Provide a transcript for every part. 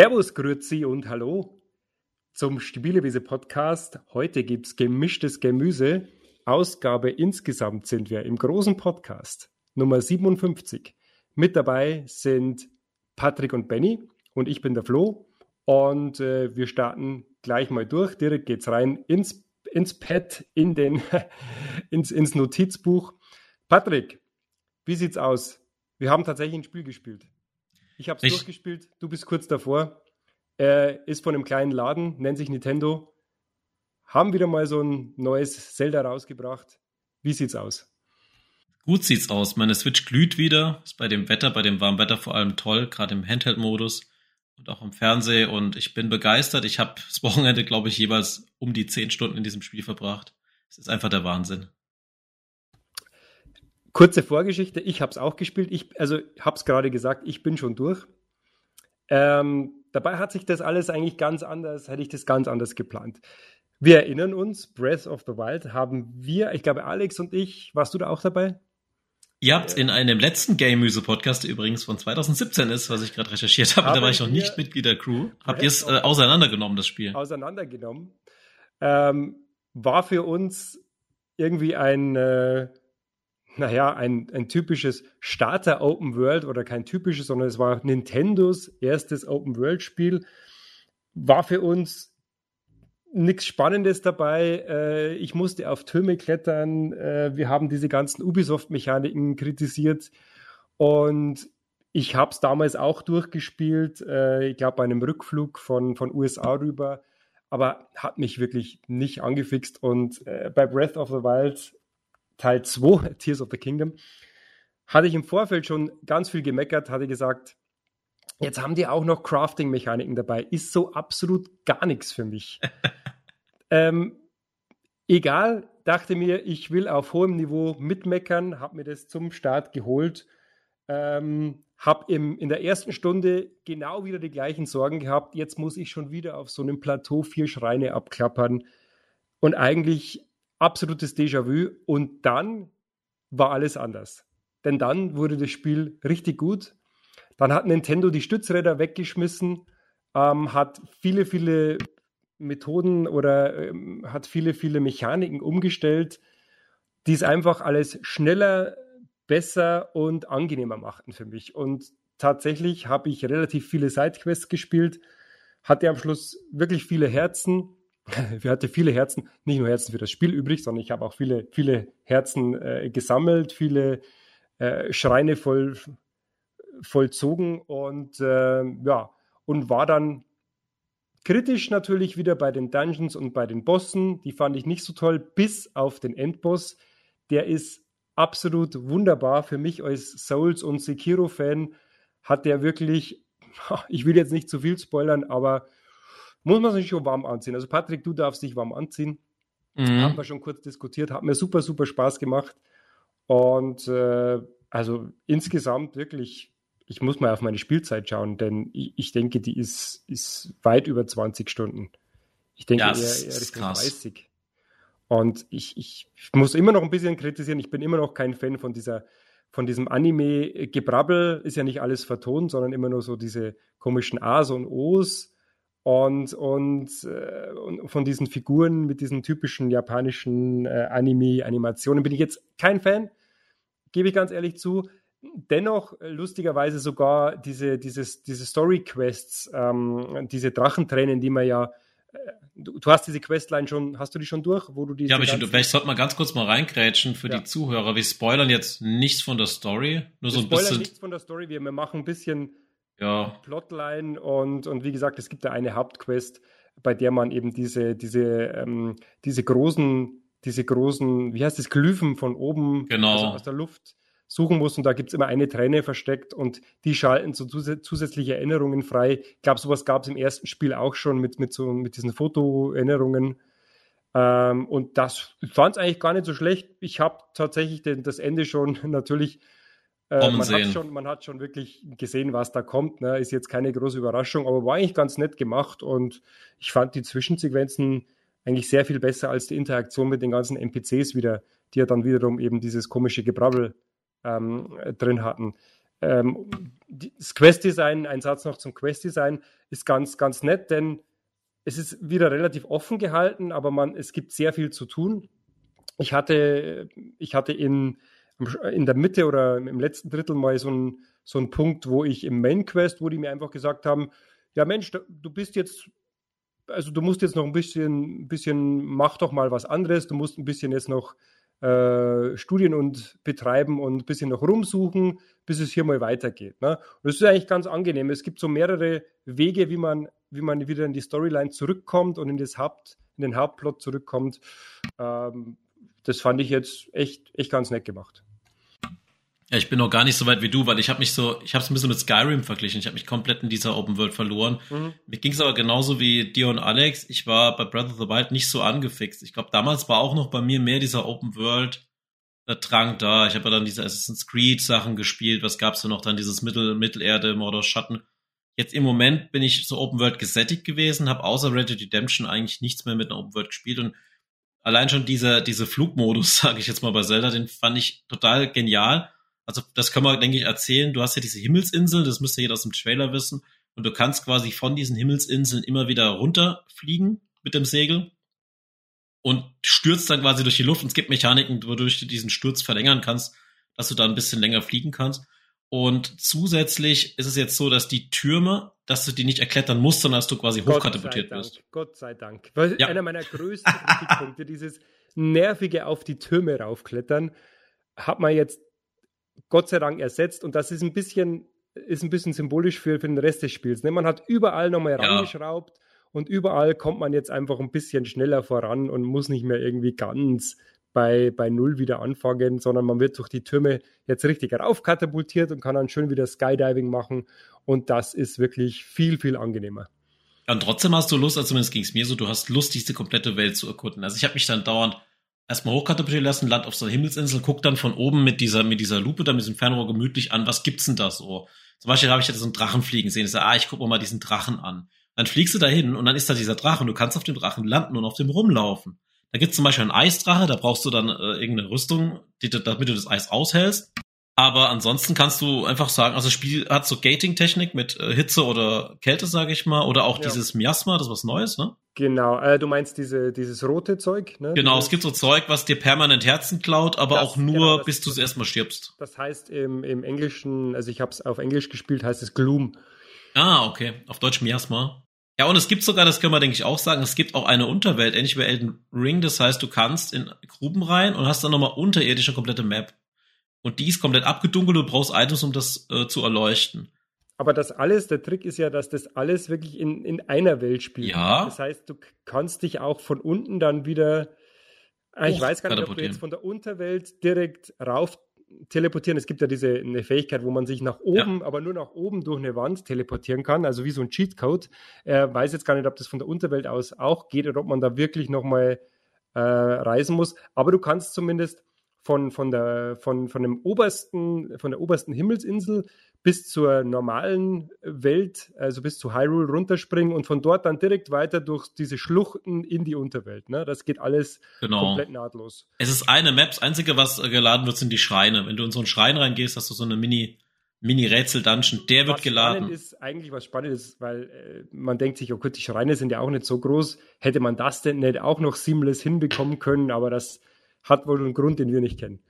Servus, Grüezi und Hallo zum Spielewiese Podcast. Heute gibt es gemischtes Gemüse. Ausgabe insgesamt sind wir im großen Podcast Nummer 57. Mit dabei sind Patrick und Benny und ich bin der Flo. Und äh, wir starten gleich mal durch. Direkt geht's rein ins, ins Pad, in den, ins, ins Notizbuch. Patrick, wie sieht's aus? Wir haben tatsächlich ein Spiel gespielt. Ich habe es durchgespielt, du bist kurz davor. Er ist von einem kleinen Laden, nennt sich Nintendo. Haben wieder mal so ein neues Zelda rausgebracht. Wie sieht's aus? Gut sieht's aus. Meine Switch glüht wieder. Ist bei dem Wetter, bei dem warmen Wetter vor allem toll, gerade im Handheld-Modus und auch im Fernsehen. Und ich bin begeistert. Ich habe das Wochenende, glaube ich, jeweils um die zehn Stunden in diesem Spiel verbracht. Es ist einfach der Wahnsinn. Kurze Vorgeschichte, ich habe es auch gespielt. Ich, also habe es gerade gesagt, ich bin schon durch. Ähm, dabei hat sich das alles eigentlich ganz anders, hätte ich das ganz anders geplant. Wir erinnern uns, Breath of the Wild haben wir, ich glaube Alex und ich, warst du da auch dabei? Ihr habt in einem letzten Game Muse Podcast, der übrigens von 2017 ist, was ich gerade recherchiert habe, da war ich noch nicht Mitglied der Crew, habt ihr es äh, auseinandergenommen, das Spiel? Auseinandergenommen. Ähm, war für uns irgendwie ein äh, naja, ein, ein typisches Starter Open World oder kein typisches, sondern es war Nintendos erstes Open World Spiel. War für uns nichts Spannendes dabei. Äh, ich musste auf Türme klettern. Äh, wir haben diese ganzen Ubisoft-Mechaniken kritisiert und ich habe es damals auch durchgespielt. Äh, ich glaube, bei einem Rückflug von, von USA rüber. Aber hat mich wirklich nicht angefixt. Und bei Breath of the Wild Teil 2, Tears of the Kingdom, hatte ich im Vorfeld schon ganz viel gemeckert, hatte gesagt, jetzt haben die auch noch Crafting-Mechaniken dabei. Ist so absolut gar nichts für mich. ähm, egal, dachte mir, ich will auf hohem Niveau mitmeckern, habe mir das zum Start geholt. Ähm, habe in der ersten Stunde genau wieder die gleichen Sorgen gehabt. Jetzt muss ich schon wieder auf so einem Plateau vier Schreine abklappern. Und eigentlich absolutes Déjà-vu. Und dann war alles anders. Denn dann wurde das Spiel richtig gut. Dann hat Nintendo die Stützräder weggeschmissen, ähm, hat viele, viele Methoden oder ähm, hat viele, viele Mechaniken umgestellt, die es einfach alles schneller, besser und angenehmer machten für mich. Und tatsächlich habe ich relativ viele Sidequests gespielt, hatte am Schluss wirklich viele Herzen wir hatten viele Herzen, nicht nur Herzen für das Spiel übrig, sondern ich habe auch viele, viele Herzen äh, gesammelt, viele äh, Schreine voll, vollzogen und äh, ja, und war dann kritisch natürlich wieder bei den Dungeons und bei den Bossen. Die fand ich nicht so toll, bis auf den Endboss. Der ist absolut wunderbar für mich als Souls- und Sekiro-Fan. Hat der wirklich, ich will jetzt nicht zu viel spoilern, aber muss man sich schon warm anziehen. Also Patrick, du darfst dich warm anziehen. Mhm. Haben wir schon kurz diskutiert, hat mir super, super Spaß gemacht. Und äh, also insgesamt wirklich, ich muss mal auf meine Spielzeit schauen, denn ich, ich denke, die ist, ist weit über 20 Stunden. Ich denke ja, eher, eher Richtung 30. Und ich, ich muss immer noch ein bisschen kritisieren, ich bin immer noch kein Fan von dieser von diesem Anime-Gebrabbel ist ja nicht alles vertont, sondern immer nur so diese komischen A's und O's und, und, äh, und von diesen Figuren mit diesen typischen japanischen äh, Anime-Animationen bin ich jetzt kein Fan, gebe ich ganz ehrlich zu. Dennoch, äh, lustigerweise sogar diese, dieses, diese Story-Quests, ähm, diese Drachentränen, die man ja äh, Du, du, hast diese Questline schon, hast du die schon durch, wo du die. Ja, aber ich, ich sollte mal ganz kurz mal reingrätschen für ja. die Zuhörer. Wir spoilern jetzt nichts von der Story, nur wir so ein bisschen. spoilern nichts von der Story, wir, wir machen ein bisschen ja. Plotline und, und wie gesagt, es gibt da eine Hauptquest, bei der man eben diese, diese, ähm, diese großen, diese großen, wie heißt das, Glyphen von oben genau. also aus der Luft suchen muss und da gibt es immer eine Träne versteckt und die schalten so zus zusätzliche Erinnerungen frei. Ich glaube, sowas gab es im ersten Spiel auch schon mit, mit, so, mit diesen Fotoerinnerungen. Ähm, und das fand es eigentlich gar nicht so schlecht. Ich habe tatsächlich den, das Ende schon natürlich äh, man, hat schon, man hat schon wirklich gesehen, was da kommt. Ne? Ist jetzt keine große Überraschung, aber war eigentlich ganz nett gemacht und ich fand die Zwischensequenzen eigentlich sehr viel besser als die Interaktion mit den ganzen NPCs wieder, die ja dann wiederum eben dieses komische Gebrabbel ähm, drin hatten. ähm, das Quest-Design, ein Satz noch zum Quest-Design, ist ganz, ganz nett, denn es ist wieder relativ offen gehalten, aber man, es gibt sehr viel zu tun. Ich hatte, ich hatte in, in der Mitte oder im letzten Drittel mal so einen so Punkt, wo ich im Main Quest, wo die mir einfach gesagt haben, ja Mensch, du bist jetzt, also du musst jetzt noch ein bisschen, ein bisschen, mach doch mal was anderes, du musst ein bisschen jetzt noch äh, Studien und betreiben und ein bisschen noch rumsuchen, bis es hier mal weitergeht. Ne? Und das ist eigentlich ganz angenehm. Es gibt so mehrere Wege, wie man, wie man wieder in die Storyline zurückkommt und in, das Haupt, in den Hauptplot zurückkommt. Ähm, das fand ich jetzt echt, echt ganz nett gemacht. Ja, ich bin noch gar nicht so weit wie du, weil ich habe mich so, ich habe es ein bisschen mit Skyrim verglichen. Ich habe mich komplett in dieser Open World verloren. Mhm. Mir ging es aber genauso wie dir und Alex. Ich war bei Breath of the Wild nicht so angefixt. Ich glaube, damals war auch noch bei mir mehr dieser Open World Drang da. Ich habe ja dann diese Assassin's Creed Sachen gespielt. Was gab's da noch? Dann dieses Mittel, Mittelerde, Mordor Schatten. Jetzt im Moment bin ich so Open World gesättigt gewesen, habe außer Red Dead Redemption eigentlich nichts mehr mit einer Open World gespielt und allein schon dieser diese Flugmodus, sage ich jetzt mal bei Zelda, den fand ich total genial also das kann man, denke ich, erzählen. Du hast ja diese Himmelsinseln, das müsste jeder aus dem Trailer wissen. Und du kannst quasi von diesen Himmelsinseln immer wieder runterfliegen mit dem Segel und stürzt dann quasi durch die Luft. Und es gibt Mechaniken, wodurch du diesen Sturz verlängern kannst, dass du da ein bisschen länger fliegen kannst. Und zusätzlich ist es jetzt so, dass die Türme, dass du die nicht erklettern musst, sondern dass du quasi hochkatapultiert wirst. Gott sei Dank. Weil ja. einer meiner größten Kritikpunkte, dieses nervige auf die Türme raufklettern, hat man jetzt Gott sei Dank ersetzt und das ist ein bisschen, ist ein bisschen symbolisch für, für den Rest des Spiels. Ne? Man hat überall nochmal ja. rangeschraubt und überall kommt man jetzt einfach ein bisschen schneller voran und muss nicht mehr irgendwie ganz bei, bei Null wieder anfangen, sondern man wird durch die Türme jetzt richtig raufkatapultiert und kann dann schön wieder Skydiving machen und das ist wirklich viel, viel angenehmer. und trotzdem hast du Lust, also zumindest ging es mir so, du hast Lust, diese komplette Welt zu erkunden. Also ich habe mich dann dauernd erstmal hochkatapultieren lassen, land auf so einer Himmelsinsel, guck dann von oben mit dieser, mit dieser Lupe, da mit diesem Fernrohr gemütlich an, was gibt's denn da so? Zum Beispiel habe ich jetzt so einen Drachen fliegen sehen. Ich sage, ah, ich gucke mal diesen Drachen an. Dann fliegst du dahin und dann ist da dieser Drache und du kannst auf dem Drachen landen und auf dem rumlaufen. Da gibt's zum Beispiel einen Eisdrache, da brauchst du dann äh, irgendeine Rüstung, die, damit du das Eis aushältst. Aber ansonsten kannst du einfach sagen, also das Spiel hat so Gating-Technik mit äh, Hitze oder Kälte, sage ich mal, oder auch ja. dieses Miasma, das ist was Neues, ne? Genau, äh, du meinst diese, dieses rote Zeug, ne? Genau, es gibt so Zeug, was dir permanent Herzen klaut, aber das, auch nur, genau, bis du es erstmal stirbst. Das heißt im, im Englischen, also ich habe es auf Englisch gespielt, heißt es Gloom. Ah, okay, auf Deutsch Miasma. Ja, und es gibt sogar, das können wir, denke ich, auch sagen, es gibt auch eine Unterwelt, ähnlich wie Elden Ring, das heißt, du kannst in Gruben rein und hast dann nochmal unterirdisch eine komplette Map. Und die ist komplett abgedunkelt und du brauchst Items, um das äh, zu erleuchten. Aber das alles, der Trick ist ja, dass das alles wirklich in, in einer Welt spielt. Ja. Das heißt, du kannst dich auch von unten dann wieder, ah, ich weiß gar nicht, ob du jetzt von der Unterwelt direkt rauf teleportieren. Es gibt ja diese eine Fähigkeit, wo man sich nach oben, ja. aber nur nach oben durch eine Wand teleportieren kann, also wie so ein Cheatcode. Er weiß jetzt gar nicht, ob das von der Unterwelt aus auch geht oder ob man da wirklich nochmal äh, reisen muss. Aber du kannst zumindest von, von, der, von, von, dem obersten, von der obersten Himmelsinsel bis zur normalen Welt, also bis zu Hyrule runterspringen und von dort dann direkt weiter durch diese Schluchten in die Unterwelt. Ne? Das geht alles genau. komplett nahtlos. Es ist eine Map, das Einzige, was geladen wird, sind die Schreine. Wenn du in so einen Schrein reingehst, hast du so eine Mini- Mini-Rätsel-Dungeon, der was wird geladen. Spannend ist eigentlich was spannend ist, weil äh, man denkt sich, oh Gott, die Schreine sind ja auch nicht so groß. Hätte man das denn nicht auch noch seamless hinbekommen können, aber das hat wohl einen Grund, den wir nicht kennen.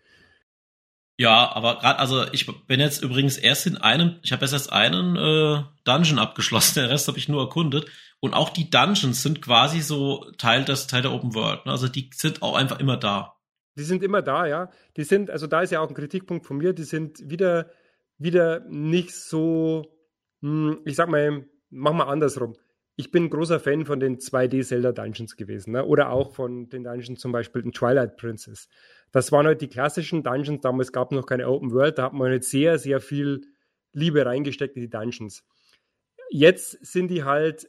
Ja, aber gerade, also ich bin jetzt übrigens erst in einem, ich habe erst einen äh, Dungeon abgeschlossen, den Rest habe ich nur erkundet. Und auch die Dungeons sind quasi so Teil des Teil der Open World. Ne? Also die sind auch einfach immer da. Die sind immer da, ja. Die sind, also da ist ja auch ein Kritikpunkt von mir, die sind wieder, wieder nicht so, hm, ich sag mal, mach mal andersrum ich bin großer Fan von den 2D-Zelda-Dungeons gewesen. Ne? Oder auch von den Dungeons zum Beispiel in Twilight Princess. Das waren halt die klassischen Dungeons. Damals gab es noch keine Open World. Da hat man halt sehr, sehr viel Liebe reingesteckt in die Dungeons. Jetzt sind die halt,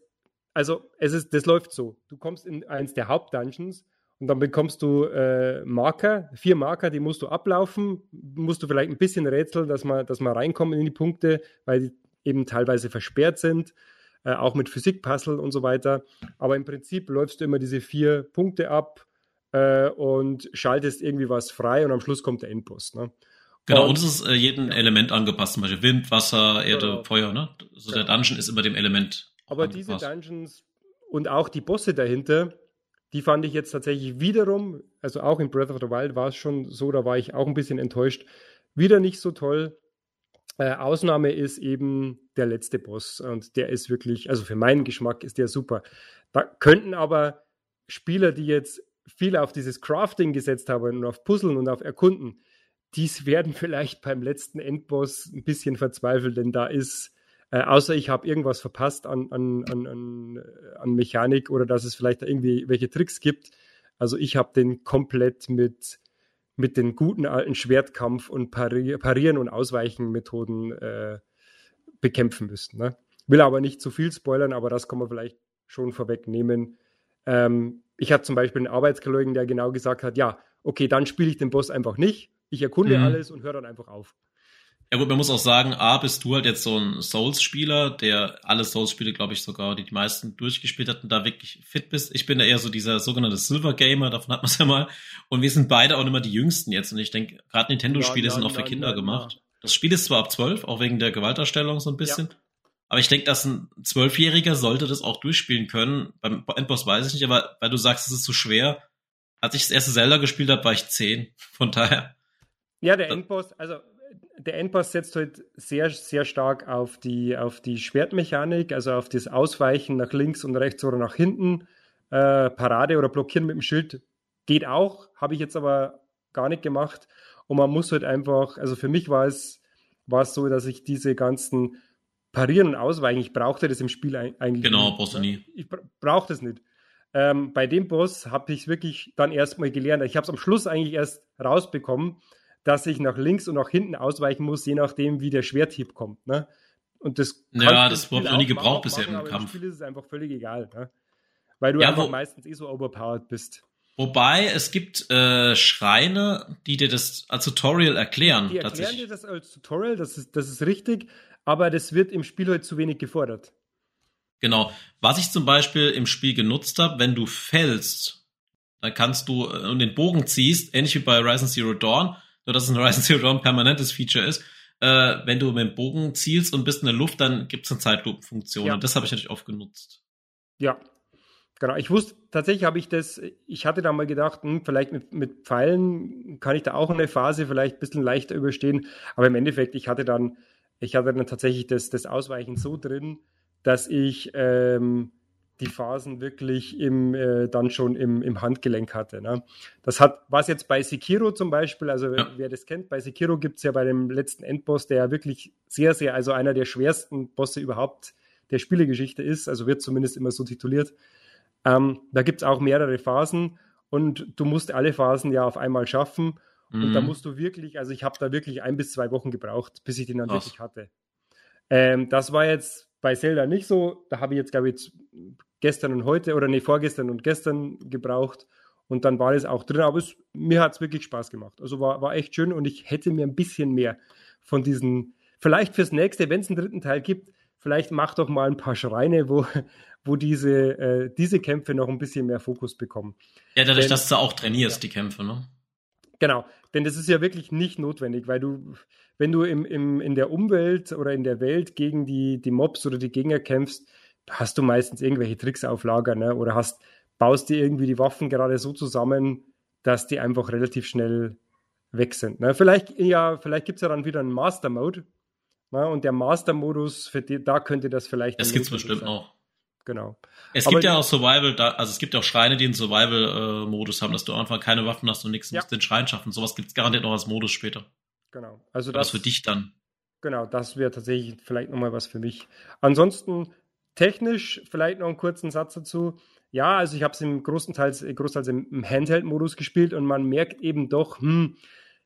also es ist, das läuft so. Du kommst in eins der Hauptdungeons und dann bekommst du äh, Marker, vier Marker, die musst du ablaufen. Musst du vielleicht ein bisschen rätseln, dass man, dass man reinkommen in die Punkte, weil die eben teilweise versperrt sind äh, auch mit Physik-Puzzle und so weiter. Aber im Prinzip läufst du immer diese vier Punkte ab äh, und schaltest irgendwie was frei und am Schluss kommt der Endboss. Ne? Genau, und, und es ist äh, jedem Element angepasst, zum Beispiel Wind, Wasser, Erde, ja. Feuer, ne? Also ja. der Dungeon ist immer dem Element. Aber angepasst. diese Dungeons und auch die Bosse dahinter, die fand ich jetzt tatsächlich wiederum, also auch in Breath of the Wild war es schon so, da war ich auch ein bisschen enttäuscht, wieder nicht so toll. Äh, Ausnahme ist eben der letzte Boss und der ist wirklich, also für meinen Geschmack ist der super. Da könnten aber Spieler, die jetzt viel auf dieses Crafting gesetzt haben und auf Puzzeln und auf Erkunden, dies werden vielleicht beim letzten Endboss ein bisschen verzweifelt, denn da ist äh, außer ich habe irgendwas verpasst an, an, an, an, an Mechanik oder dass es vielleicht irgendwie welche Tricks gibt. Also ich habe den komplett mit, mit den guten alten Schwertkampf und Pari Parieren und Ausweichen Methoden äh, bekämpfen müssen. Ne? Will aber nicht zu viel spoilern, aber das kann man vielleicht schon vorwegnehmen. Ähm, ich hatte zum Beispiel einen Arbeitskollegen, der genau gesagt hat, ja, okay, dann spiele ich den Boss einfach nicht. Ich erkunde mhm. alles und höre dann einfach auf. Ja gut, man muss auch sagen, A, bist du halt jetzt so ein Souls-Spieler, der alle Souls-Spiele, glaube ich, sogar, die die meisten durchgespielt hat und da wirklich fit bist. Ich bin da eher so dieser sogenannte Silver-Gamer, davon hat man es ja mal. Und wir sind beide auch immer die Jüngsten jetzt. Und ich denke, gerade Nintendo-Spiele ja, sind auch für Kinder ja, gemacht. Das Spiel ist zwar ab zwölf, auch wegen der Gewalterstellung so ein bisschen. Aber ich denke, dass ein Zwölfjähriger sollte das auch durchspielen können. Beim Endboss weiß ich nicht, aber weil du sagst, es ist zu so schwer. Als ich das erste Zelda gespielt habe, war ich zehn. Von daher. Ja, der Endboss, also der Endboss setzt halt sehr, sehr stark auf die, auf die Schwertmechanik, also auf das Ausweichen nach links und rechts oder nach hinten. Äh, Parade oder Blockieren mit dem Schild geht auch, habe ich jetzt aber gar nicht gemacht. Und man muss halt einfach, also für mich war es, war es so, dass ich diese ganzen Parieren und Ausweichen, ich brauchte das im Spiel eigentlich Genau, brauchst du nie. Ich brauche das nicht. Ähm, bei dem Boss habe ich es wirklich dann erstmal gelernt. Ich habe es am Schluss eigentlich erst rausbekommen, dass ich nach links und nach hinten ausweichen muss, je nachdem, wie der Schwerthieb kommt. Ne? Und das ja, das ich noch nie gebraucht bisher im Kampf. Im Spiel ist es einfach völlig egal, ne? weil du ja, einfach wo, meistens eh so overpowered bist. Wobei es gibt äh, Schreine, die dir das als Tutorial erklären. Die erklären dir das als Tutorial, das ist, das ist richtig, aber das wird im Spiel halt zu wenig gefordert. Genau. Was ich zum Beispiel im Spiel genutzt habe, wenn du fällst, dann kannst du äh, und den Bogen ziehst, ähnlich wie bei Horizon Zero Dawn, nur dass es in Horizon Zero Dawn permanentes Feature ist. Äh, wenn du mit dem Bogen zielst und bist in der Luft, dann gibt es eine Zeitlupenfunktion. Ja. Und das habe ich natürlich oft genutzt. Ja, genau. Ich wusste, tatsächlich habe ich das, ich hatte da mal gedacht, hm, vielleicht mit, mit Pfeilen kann ich da auch eine Phase vielleicht ein bisschen leichter überstehen. Aber im Endeffekt, ich hatte dann, ich hatte dann tatsächlich das, das Ausweichen so drin, dass ich ähm, die Phasen wirklich im, äh, dann schon im, im Handgelenk hatte. Ne? Das hat, was jetzt bei Sekiro zum Beispiel, also ja. wer das kennt, bei Sekiro gibt es ja bei dem letzten Endboss, der ja wirklich sehr, sehr, also einer der schwersten Bosse überhaupt der Spielegeschichte ist, also wird zumindest immer so tituliert. Ähm, da gibt es auch mehrere Phasen und du musst alle Phasen ja auf einmal schaffen. Mhm. Und da mhm. musst du wirklich, also ich habe da wirklich ein bis zwei Wochen gebraucht, bis ich den dann Ach. wirklich hatte. Ähm, das war jetzt bei Zelda nicht so. Da habe ich jetzt, glaube ich, gestern und heute oder nee, vorgestern und gestern gebraucht und dann war es auch drin. Aber es, mir hat es wirklich Spaß gemacht. Also war, war echt schön und ich hätte mir ein bisschen mehr von diesen, vielleicht fürs nächste, wenn es einen dritten Teil gibt, vielleicht mach doch mal ein paar Schreine, wo, wo diese, äh, diese Kämpfe noch ein bisschen mehr Fokus bekommen. Ja, dadurch, Denn, dass du auch trainierst, ja. die Kämpfe, ne? Genau, denn das ist ja wirklich nicht notwendig, weil du, wenn du im, im, in der Umwelt oder in der Welt gegen die, die Mobs oder die Gegner kämpfst, hast du meistens irgendwelche Tricks auf Lager, ne? Oder hast, baust dir irgendwie die Waffen gerade so zusammen, dass die einfach relativ schnell weg sind. Ne? Vielleicht, ja, vielleicht gibt es ja dann wieder einen Master-Mode. Ne? Und der Master-Modus, da könnte das vielleicht. Das gibt es bestimmt sein. auch. Genau. Es Aber gibt ja auch Survival, also es gibt auch Schreine, die einen Survival-Modus haben, dass du einfach keine Waffen hast und nichts, ja. musst den Schrein schaffen. Sowas gibt es garantiert noch als Modus später. Genau. Also das, das für dich dann. Genau, das wäre tatsächlich vielleicht nochmal was für mich. Ansonsten Technisch vielleicht noch einen kurzen Satz dazu. Ja, also ich habe es im großen Teil, großteils im Handheld-Modus gespielt und man merkt eben doch, hm,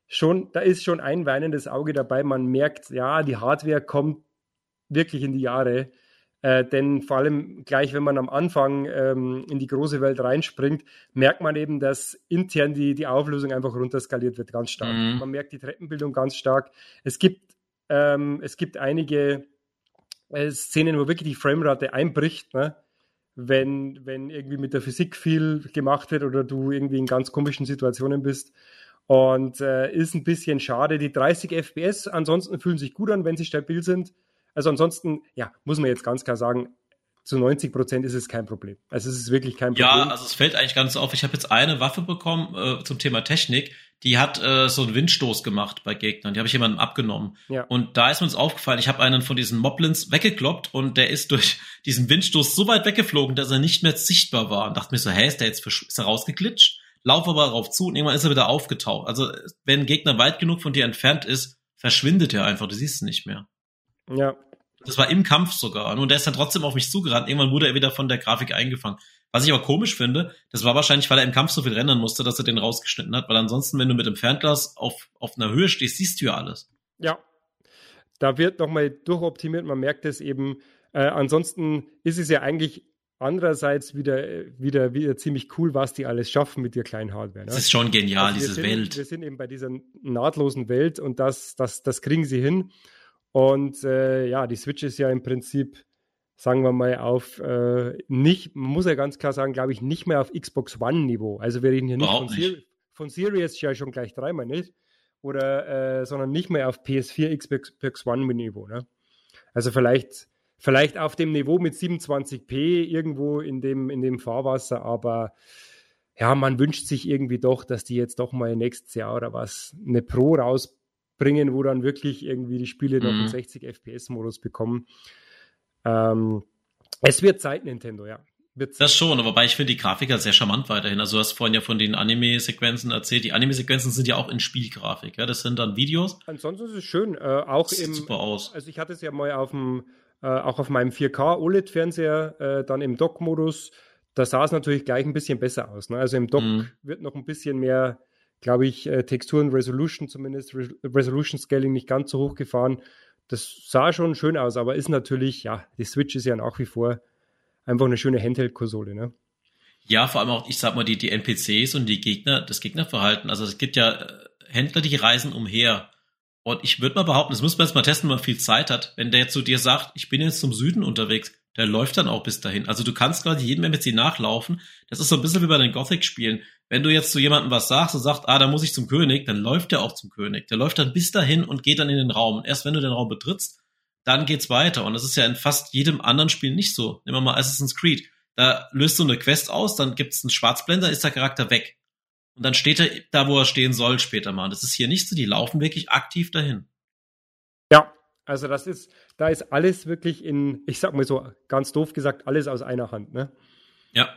schon, da ist schon ein weinendes Auge dabei. Man merkt, ja, die Hardware kommt wirklich in die Jahre. Äh, denn vor allem gleich, wenn man am Anfang ähm, in die große Welt reinspringt, merkt man eben, dass intern die, die Auflösung einfach runterskaliert wird, ganz stark. Mhm. Man merkt die Treppenbildung ganz stark. Es gibt, ähm, es gibt einige Szenen, wo wirklich die Framerate einbricht, ne? wenn, wenn irgendwie mit der Physik viel gemacht wird oder du irgendwie in ganz komischen Situationen bist. Und äh, ist ein bisschen schade. Die 30 FPS ansonsten fühlen sich gut an, wenn sie stabil sind. Also ansonsten, ja, muss man jetzt ganz klar sagen, zu 90 Prozent ist es kein Problem. Also es ist wirklich kein Problem. Ja, also es fällt eigentlich ganz auf. Ich habe jetzt eine Waffe bekommen äh, zum Thema Technik, die hat äh, so einen Windstoß gemacht bei Gegnern. Die habe ich jemandem abgenommen. Ja. Und da ist uns aufgefallen, ich habe einen von diesen Moblins weggekloppt und der ist durch diesen Windstoß so weit weggeflogen, dass er nicht mehr sichtbar war. Und dachte mir so, hä, ist der jetzt ist er rausgeglitscht? Lauf aber darauf zu und irgendwann ist er wieder aufgetaucht. Also wenn ein Gegner weit genug von dir entfernt ist, verschwindet er einfach, du siehst ihn nicht mehr. Ja, das war im Kampf sogar. Und der ist dann trotzdem auf mich zugerannt. Irgendwann wurde er wieder von der Grafik eingefangen. Was ich aber komisch finde, das war wahrscheinlich, weil er im Kampf so viel rennen musste, dass er den rausgeschnitten hat. Weil ansonsten, wenn du mit dem Fernglas auf, auf einer Höhe stehst, siehst du ja alles. Ja. Da wird nochmal durchoptimiert. Man merkt es eben. Äh, ansonsten ist es ja eigentlich andererseits wieder, wieder, wieder ziemlich cool, was die alles schaffen mit der kleinen Hardware. Ne? Das ist schon genial, also diese sind, Welt. Wir sind eben bei dieser nahtlosen Welt und das, das, das kriegen sie hin. Und äh, ja, die Switch ist ja im Prinzip, sagen wir mal, auf äh, nicht, man muss ja ganz klar sagen, glaube ich, nicht mehr auf Xbox One-Niveau. Also wir reden hier nicht von, nicht von, Series ja schon gleich dreimal nicht. Oder äh, sondern nicht mehr auf PS4, Xbox One-Niveau. Ne? Also vielleicht, vielleicht auf dem Niveau mit 27p irgendwo in dem, in dem Fahrwasser, aber ja, man wünscht sich irgendwie doch, dass die jetzt doch mal nächstes Jahr oder was eine Pro raus bringen, wo dann wirklich irgendwie die Spiele mhm. noch einen 60 FPS-Modus bekommen. Ähm, es wird Zeit, Nintendo, ja. Wird das schon, wobei ich finde die Grafik halt sehr charmant weiterhin. Also du hast vorhin ja von den Anime-Sequenzen erzählt. Die Anime-Sequenzen sind ja auch in Spielgrafik, ja. Das sind dann Videos. Ansonsten ist es schön. Äh, auch das sieht im, super aus. Also ich hatte es ja mal auf dem, äh, auch auf meinem 4K OLED-Fernseher, äh, dann im Dock-Modus. Da sah es natürlich gleich ein bisschen besser aus. Ne? Also im Dock mhm. wird noch ein bisschen mehr glaube ich, äh, Texturen Resolution zumindest, Re Resolution Scaling nicht ganz so hoch gefahren. Das sah schon schön aus, aber ist natürlich, ja, die Switch ist ja nach wie vor einfach eine schöne Handheld-Konsole, ne? Ja, vor allem auch, ich sag mal, die, die NPCs und die Gegner, das Gegnerverhalten. Also es gibt ja äh, Händler, die reisen umher. Und ich würde mal behaupten, das muss man jetzt mal testen, wenn man viel Zeit hat. Wenn der zu dir sagt, ich bin jetzt zum Süden unterwegs, der läuft dann auch bis dahin. Also du kannst quasi jedem NPC nachlaufen. Das ist so ein bisschen wie bei den Gothic-Spielen. Wenn du jetzt zu jemandem was sagst und sagst, ah, da muss ich zum König, dann läuft der auch zum König. Der läuft dann bis dahin und geht dann in den Raum. Und erst wenn du den Raum betrittst, dann geht's weiter. Und das ist ja in fast jedem anderen Spiel nicht so. Nehmen wir mal Assassin's Creed. Da löst du eine Quest aus, dann gibt's einen Schwarzblender, ist der Charakter weg. Und dann steht er da, wo er stehen soll später mal. Das ist hier nicht so. Die laufen wirklich aktiv dahin. Also das ist, da ist alles wirklich in, ich sag mal so ganz doof gesagt, alles aus einer Hand, ne? Ja.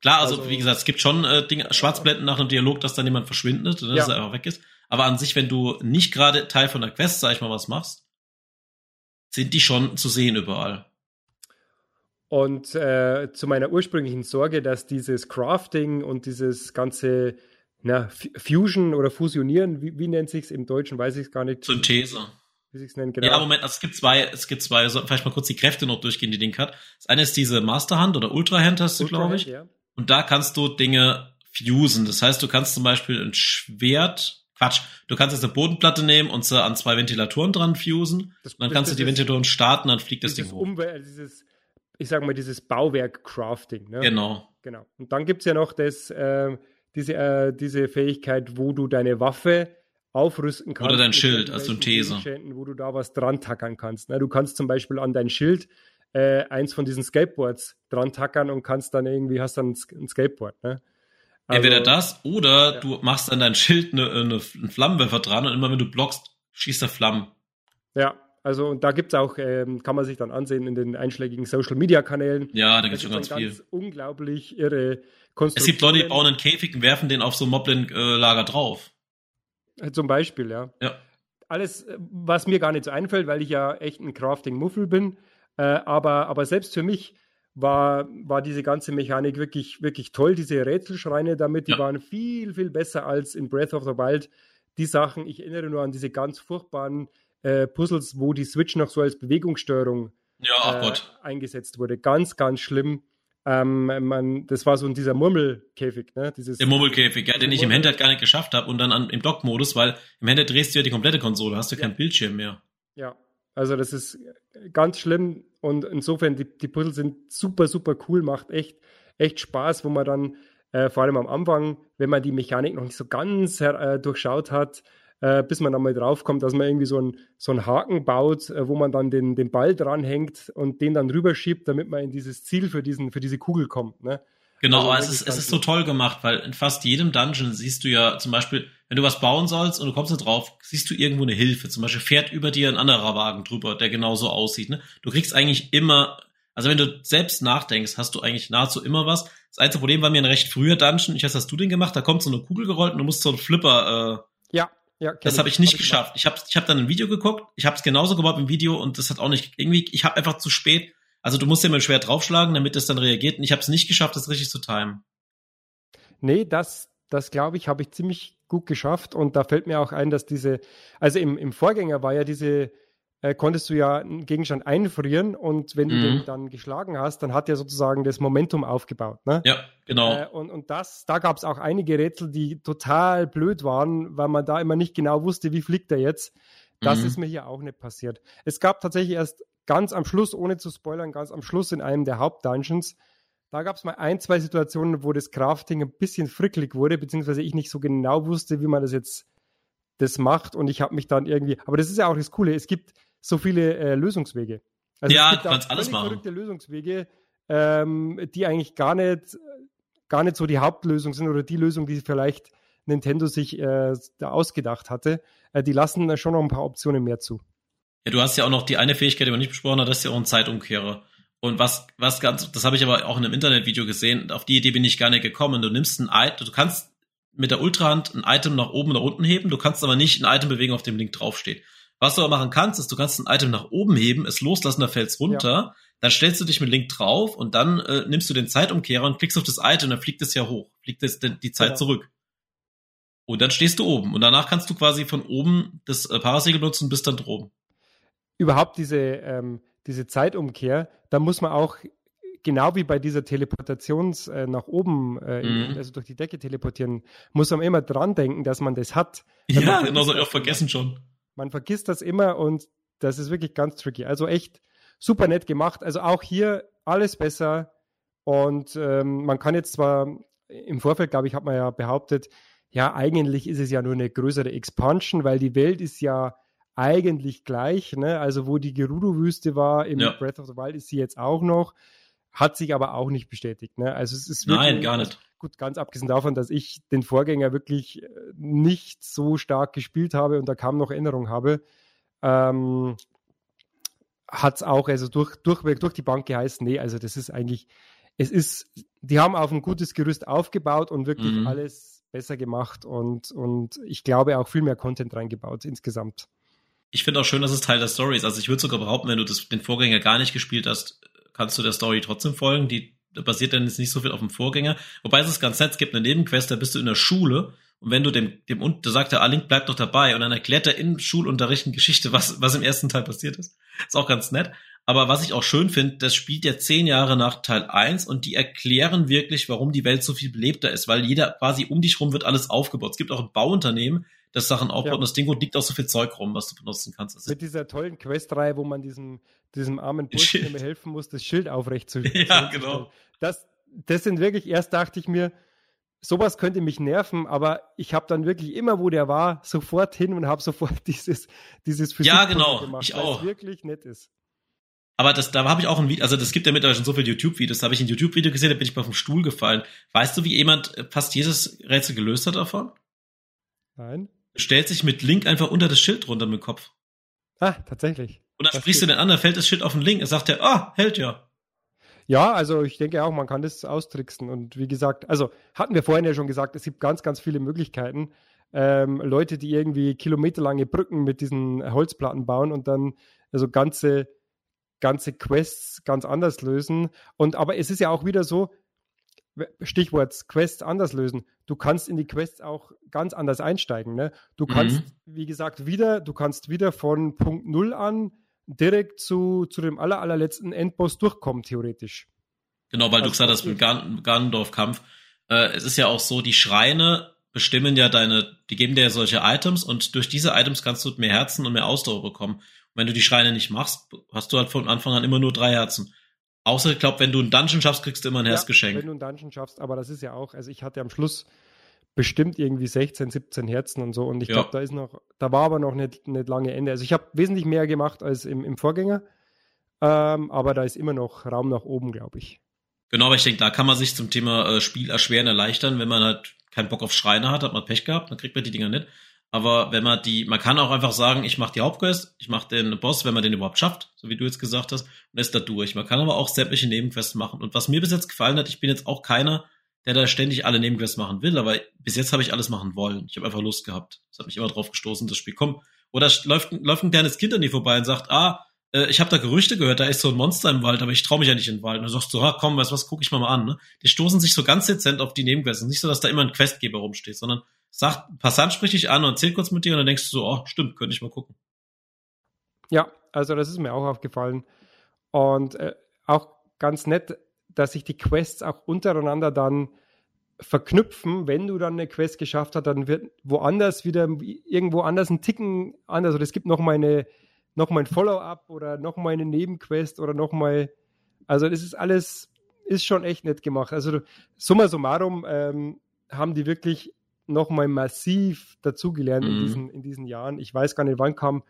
Klar, also, also wie gesagt, es gibt schon äh, Dinge, Schwarzblenden nach einem Dialog, dass dann jemand verschwindet, ne, dass ja. er einfach weg ist. Aber an sich, wenn du nicht gerade Teil von der Quest, sag ich mal, was machst, sind die schon zu sehen überall. Und äh, zu meiner ursprünglichen Sorge, dass dieses Crafting und dieses ganze na, Fusion oder Fusionieren, wie, wie nennt sich's im Deutschen, weiß ich es gar nicht. Synthese wie sie es nennen. Genau. Ja, Moment, also es gibt zwei, es gibt zwei, so, vielleicht mal kurz die Kräfte noch durchgehen, die Ding hat. Das eine ist diese Masterhand oder Ultrahand hast du, glaube ich. Ja. Und da kannst du Dinge fusen. Das heißt, du kannst zum Beispiel ein Schwert, Quatsch, du kannst jetzt eine Bodenplatte nehmen und sie an zwei Ventilatoren dran fusen. Das, und dann das, kannst das, du die Ventilatoren starten, dann fliegt das Ding hoch. Umwelt, also dieses, ich sage mal, dieses Bauwerk-Crafting. Ne? Genau. Genau. Und dann gibt's ja noch das, äh, diese, äh, diese Fähigkeit, wo du deine Waffe aufrüsten kannst. Oder dein Schild als Synthese. Wo du da was dran tackern kannst. Ne? Du kannst zum Beispiel an dein Schild äh, eins von diesen Skateboards dran tackern und kannst dann irgendwie, hast dann ein Skateboard. Ne? Also, Entweder das oder ja. du machst an dein Schild eine, eine, einen Flammenwerfer dran und immer wenn du blockst, schießt er Flammen. Ja, also und da gibt es auch, ähm, kann man sich dann ansehen in den einschlägigen Social Media Kanälen. Ja, da gibt es schon ganz, ganz viel. unglaublich irre Konstruktionen. Es gibt Leute, die bauen einen Käfig und werfen den auf so ein Moblin-Lager drauf. Zum Beispiel, ja. Ja. Alles, was mir gar nicht so einfällt, weil ich ja echt ein Crafting-Muffel bin. Äh, aber, aber selbst für mich war, war diese ganze Mechanik wirklich, wirklich toll. Diese Rätselschreine damit, die ja. waren viel, viel besser als in Breath of the Wild. Die Sachen, ich erinnere nur an diese ganz furchtbaren äh, Puzzles, wo die Switch noch so als Bewegungssteuerung ja, äh, eingesetzt wurde. Ganz, ganz schlimm. Ähm, man, das war so in dieser Murmelkäfig, ne? Dieses, der Murmelkäfig, ja, den ich im Handheld gar nicht geschafft habe und dann an, im Dock-Modus, weil im Handheld drehst du ja die komplette Konsole, hast du ja. keinen Bildschirm mehr. Ja, also das ist ganz schlimm und insofern, die, die Puzzle sind super, super cool, macht echt, echt Spaß, wo man dann Äh, vor allem am Anfang, wenn man die Mechanik noch nicht so ganz äh, durchschaut hat, äh, bis man dann mal draufkommt, dass man irgendwie so, ein, so einen Haken baut, äh, wo man dann den, den Ball dranhängt und den dann rüberschiebt, damit man in dieses Ziel für, diesen, für diese Kugel kommt. Ne? Genau, also es ist, es ist so toll gemacht, weil in fast jedem Dungeon siehst du ja zum Beispiel, wenn du was bauen sollst und du kommst da drauf, siehst du irgendwo eine Hilfe. Zum Beispiel fährt über dir ein anderer Wagen drüber, der genauso aussieht. Ne? Du kriegst eigentlich immer, also wenn du selbst nachdenkst, hast du eigentlich nahezu immer was. Das einzige Problem war mir ein recht früher Dungeon. Ich weiß, hast du den gemacht? Da kommt so eine Kugel gerollt und du musst so einen Flipper äh, ja. Ja, das habe ich nicht hab ich geschafft. Ich habe ich hab dann ein Video geguckt, ich habe es genauso gebaut im Video und das hat auch nicht irgendwie, ich habe einfach zu spät, also du musst ja mal schwer draufschlagen, damit es dann reagiert und ich habe es nicht geschafft, das richtig zu timen. Nee, das, das glaube ich, habe ich ziemlich gut geschafft und da fällt mir auch ein, dass diese, also im, im Vorgänger war ja diese äh, konntest du ja einen Gegenstand einfrieren und wenn mhm. du den mhm. dann geschlagen hast, dann hat er sozusagen das Momentum aufgebaut. Ne? Ja, genau. Äh, und, und das, da gab es auch einige Rätsel, die total blöd waren, weil man da immer nicht genau wusste, wie fliegt er jetzt. Das mhm. ist mir hier auch nicht passiert. Es gab tatsächlich erst ganz am Schluss, ohne zu spoilern, ganz am Schluss in einem der Hauptdungeons, da gab es mal ein, zwei Situationen, wo das Crafting ein bisschen fricklig wurde, beziehungsweise ich nicht so genau wusste, wie man das jetzt das macht und ich habe mich dann irgendwie, aber das ist ja auch das Coole, es gibt so viele äh, Lösungswege. Also ja, du kannst alles machen. verrückte Lösungswege, ähm, die eigentlich gar nicht, gar nicht so die Hauptlösung sind oder die Lösung, die vielleicht Nintendo sich äh, da ausgedacht hatte. Äh, die lassen schon noch ein paar Optionen mehr zu. Ja, du hast ja auch noch die eine Fähigkeit, die wir nicht besprochen haben, das ist ja auch ein Zeitumkehrer. Und was, was ganz, das habe ich aber auch in einem Internetvideo gesehen, auf die Idee bin ich gar nicht gekommen. Du nimmst ein Item, du kannst mit der Ultrahand ein Item nach oben oder unten heben, du kannst aber nicht ein Item bewegen, auf dem Link draufsteht. Was du aber machen kannst, ist, du kannst ein Item nach oben heben, es loslassen, da fällt's runter, ja. dann stellst du dich mit Link drauf und dann äh, nimmst du den Zeitumkehrer und klickst auf das Item, dann fliegt es ja hoch, fliegt es die Zeit ja. zurück. Und dann stehst du oben und danach kannst du quasi von oben das äh, Parasegel benutzen bis dann droben. Überhaupt diese, ähm, diese Zeitumkehr, da muss man auch genau wie bei dieser Teleportations äh, nach oben, äh, mhm. also durch die Decke teleportieren, muss man immer dran denken, dass man das hat. Ja, genau, das auch vergessen schon. Man vergisst das immer und das ist wirklich ganz tricky. Also echt super nett gemacht. Also auch hier alles besser. Und ähm, man kann jetzt zwar im Vorfeld, glaube ich, hat man ja behauptet, ja, eigentlich ist es ja nur eine größere Expansion, weil die Welt ist ja eigentlich gleich. Ne? Also wo die Gerudo-Wüste war im ja. Breath of the Wild ist sie jetzt auch noch, hat sich aber auch nicht bestätigt. Ne? Also es ist wirklich, Nein, gar nicht. Gut, ganz abgesehen davon, dass ich den Vorgänger wirklich äh, nicht so stark gespielt habe und da kaum noch Erinnerung habe, ähm, hat es auch also durch, durch, durch die Bank geheißen, nee, also das ist eigentlich, es ist, die haben auf ein gutes Gerüst aufgebaut und wirklich mhm. alles besser gemacht und, und ich glaube auch viel mehr Content reingebaut insgesamt. Ich finde auch schön, dass es Teil der Story ist. Also ich würde sogar behaupten, wenn du das, den Vorgänger gar nicht gespielt hast, kannst du der Story trotzdem folgen. Die basiert dann jetzt nicht so viel auf dem Vorgänger. Wobei es ist ganz nett, es gibt eine Nebenquest, da bist du in der Schule und wenn du dem, dem, und da sagt der, ah, Link bleibt doch dabei und dann erklärt er im Schulunterricht eine Geschichte, was, was im ersten Teil passiert ist. Ist auch ganz nett. Aber was ich auch schön finde, das spielt ja zehn Jahre nach Teil 1 und die erklären wirklich, warum die Welt so viel belebter ist, weil jeder quasi um dich rum wird alles aufgebaut. Es gibt auch ein Bauunternehmen, das Sachen aufbaut ja. und das Ding liegt auch so viel Zeug rum, was du benutzen kannst. Das Mit dieser tollen Questreihe, wo man diesem, diesem armen Burschen immer helfen muss, das Schild aufrecht zu Ja, genau. Das, das sind wirklich, erst dachte ich mir, sowas könnte mich nerven, aber ich habe dann wirklich immer, wo der war, sofort hin und habe sofort dieses, dieses Physik Ja, genau, gemacht, ich auch. wirklich nett ist. Aber das, da habe ich auch ein Video, also das gibt ja mittlerweile schon so viele YouTube-Videos, da habe ich ein YouTube-Video gesehen, da bin ich mal vom Stuhl gefallen. Weißt du, wie jemand fast jedes Rätsel gelöst hat davon? Nein stellt sich mit Link einfach unter das Schild runter mit dem Kopf. Ah, tatsächlich. Und dann das sprichst geht. du den an, dann fällt das Schild auf den Link. Er sagt er, ah, hält ja. Ja, also ich denke auch, man kann das austricksen. Und wie gesagt, also hatten wir vorhin ja schon gesagt, es gibt ganz, ganz viele Möglichkeiten. Ähm, Leute, die irgendwie kilometerlange Brücken mit diesen Holzplatten bauen und dann also ganze, ganze Quests ganz anders lösen. Und aber es ist ja auch wieder so, Stichwort Quests anders lösen. Du kannst in die Quests auch ganz anders einsteigen. Ne? Du kannst, mhm. wie gesagt, wieder, du kannst wieder von Punkt Null an direkt zu, zu dem aller, allerletzten Endboss durchkommen, theoretisch. Genau, weil also, du gesagt hast, mit Ganondorf-Kampf. Äh, es ist ja auch so, die Schreine bestimmen ja deine, die geben dir ja solche Items und durch diese Items kannst du mehr Herzen und mehr Ausdauer bekommen. Und wenn du die Schreine nicht machst, hast du halt von Anfang an immer nur drei Herzen. Außer, ich glaube, wenn du einen Dungeon schaffst, kriegst du immer ein Ja, Herzgeschenk. wenn du einen Dungeon schaffst, aber das ist ja auch, also ich hatte am Schluss bestimmt irgendwie 16, 17 Herzen und so und ich Ja. glaube, da ist noch, da war aber noch nicht, nicht lange Ende. Also ich habe wesentlich mehr gemacht als im, im Vorgänger, ähm, aber da ist immer noch Raum nach oben, glaube ich. Genau, aber ich denke, da kann man sich zum Thema äh, Spiel erschweren, erleichtern, wenn man halt keinen Bock auf Schreine hat, hat man Pech gehabt, dann kriegt man die Dinger nicht. Aber wenn man die, man kann auch einfach sagen, ich mache die Hauptquest, ich mache den Boss, wenn man den überhaupt schafft, so wie du jetzt gesagt hast, und ist da durch. Man kann aber auch sämtliche Nebenquests machen. Und was mir bis jetzt gefallen hat, ich bin jetzt auch keiner, der da ständig alle Nebenquests machen will, aber bis jetzt habe ich alles machen wollen. Ich habe einfach Lust gehabt. Das hat mich immer drauf gestoßen, das Spiel. Komm, oder läuft, läuft ein kleines Kind an dir vorbei und sagt, ah, äh, ich habe da Gerüchte gehört, da ist so ein Monster im Wald, aber ich traue mich ja nicht in den Wald. Und du sagst so, ah, komm, weißt was, guck ich mal, mal an. Ne? Die stoßen sich so ganz dezent auf die Nebenquests. Nicht so, dass da immer ein Questgeber rumsteht, sondern sagt, Passant spricht dich an und erzählt kurz mit dir und dann denkst du so, oh, stimmt, könnte ich mal gucken. Ja, also das ist mir auch aufgefallen. Und äh, auch ganz nett, dass sich die Quests auch untereinander dann verknüpfen. Wenn du dann eine Quest geschafft hast, dann wird woanders wieder irgendwo anders ein Ticken anders. Oder es gibt noch mal, eine, noch mal ein Follow-up oder noch mal eine Nebenquest oder noch mal. Also das ist alles, ist schon echt nett gemacht. Also summa summarum ähm, haben die wirklich noch mal massiv dazugelernt in, Mhm. diesen, in diesen Jahren. Ich weiß gar nicht, wann kam,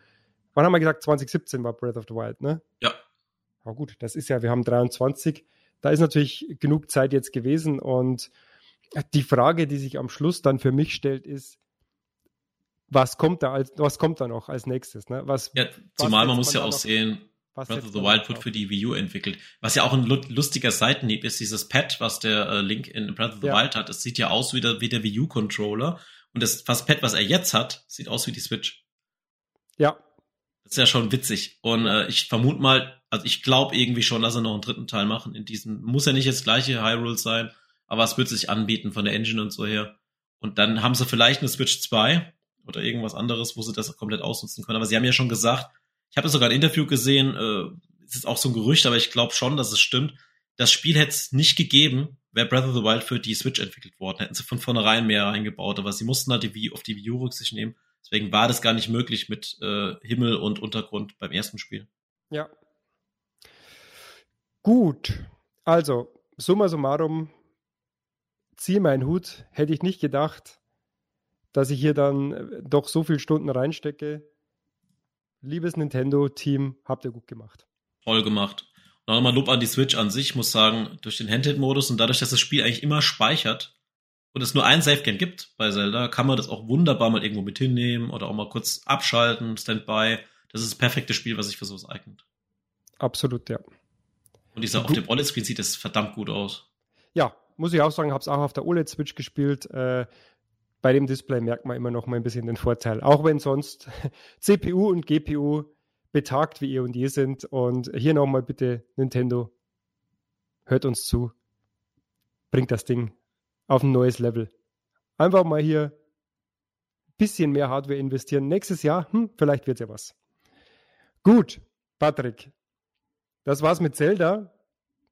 wann haben wir gesagt, 2017 war Breath of the Wild, ne? Ja. Ja gut, das ist ja, wir haben 23. Da ist natürlich genug Zeit jetzt gewesen und die Frage, die sich am Schluss dann für mich stellt, ist, was kommt da als, was kommt da noch als nächstes? Ne? Was, Ja, zumal man setzt muss ja auch sehen, was Breath of the Wild wird für die Wii U entwickelt. Was ja auch ein lu- lustiger Seitenhieb ist, dieses Pad, was der äh, Link in Breath of the Ja. Wild hat. Es sieht ja aus wie der, wie der Wii U-Controller. Und das, das Pad, was er jetzt hat, sieht aus wie die Switch. Ja, Das ist ja schon witzig. Und äh, ich vermute mal, also ich glaube irgendwie schon, dass er noch einen dritten Teil machen in diesem. Muss ja nicht das gleiche Hyrule sein, aber es wird sich anbieten von der Engine und so her. Und dann haben sie vielleicht eine Switch 2 oder irgendwas anderes, wo sie das komplett ausnutzen können. Aber sie haben ja schon gesagt, ich habe sogar ein Interview gesehen, äh, es ist auch so ein Gerücht, aber ich glaube schon, dass es stimmt. Das Spiel hätte es nicht gegeben, wäre Breath of the Wild für die Switch entwickelt worden. Hätten sie von vornherein mehr reingebaut, aber sie mussten halt die Wii, auf die Wii U Rücksicht nehmen. Deswegen war das gar nicht möglich mit äh, Himmel und Untergrund beim ersten Spiel. ja. Gut, also summa summarum, ziehe meinen Hut, hätte ich nicht gedacht, dass ich hier dann äh, doch so viele Stunden reinstecke. Liebes Nintendo-Team, habt ihr gut gemacht. Toll gemacht. Und nochmal Lob an die Switch an sich, muss sagen, durch den Handheld-Modus und dadurch, dass das Spiel eigentlich immer speichert und es nur ein Save-Game gibt bei Zelda, kann man das auch wunderbar mal irgendwo mit hinnehmen oder auch mal kurz abschalten, Standby. Das ist das perfekte Spiel, was sich für sowas eignet. Absolut, ja. Und dieser Gut. auf dem OLED-Screen sieht das verdammt gut aus. Ja, muss ich auch sagen, habe es auch auf der OLED-Switch gespielt. Äh, bei dem Display merkt man immer noch mal ein bisschen den Vorteil. Auch wenn sonst CPU und GPU betagt wie eh und je sind. Und hier nochmal bitte Nintendo, hört uns zu. Bringt das Ding auf ein neues Level. Einfach mal hier ein bisschen mehr Hardware investieren. Nächstes Jahr, hm, vielleicht wird ja was. Gut, Patrick. Das war's mit Zelda.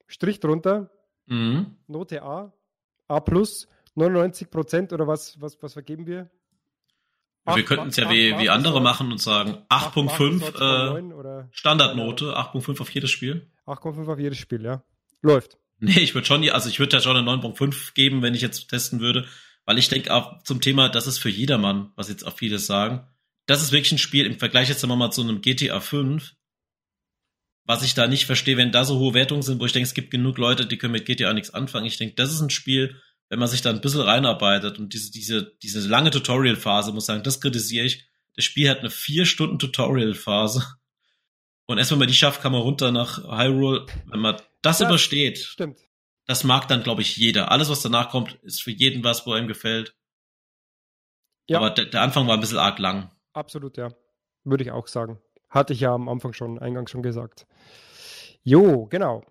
Strich drunter. Mhm. Note A, A plus, 99 Prozent oder was, was, was vergeben wir? wir könnten es ja wie, wie andere machen und sagen 8.5 äh, Standardnote, 8.5 auf jedes Spiel. 8,5 auf jedes Spiel, ja. Läuft. Nee, ich würde schon, die- also ich würde da schon eine 9.5 geben, wenn ich jetzt testen würde, weil ich denke auch zum Thema, das ist für jedermann, was jetzt auch viele sagen. Das ist wirklich ein Spiel im Vergleich jetzt sagen wir mal zu einem GTA 5, was ich da nicht verstehe, wenn da so hohe Wertungen sind, wo ich denke, es gibt genug Leute, die können mit GTA nichts anfangen. Ich denke, das ist ein Spiel, wenn man sich da ein bisschen reinarbeitet und diese, diese, diese lange Tutorial-Phase, muss sagen, das kritisiere ich. Das Spiel hat eine vier Stunden Tutorial-Phase. Und erst wenn man die schafft, kann man runter nach Hyrule. Wenn man das Ja, übersteht, Stimmt. das mag dann, glaube ich, jeder. Alles, was danach kommt, ist für jeden was, wo einem gefällt. Ja. Aber der, der Anfang war ein bisschen arg lang. Absolut, ja. Würde ich auch sagen. Hatte ich ja am Anfang schon, eingangs schon gesagt. Jo, genau.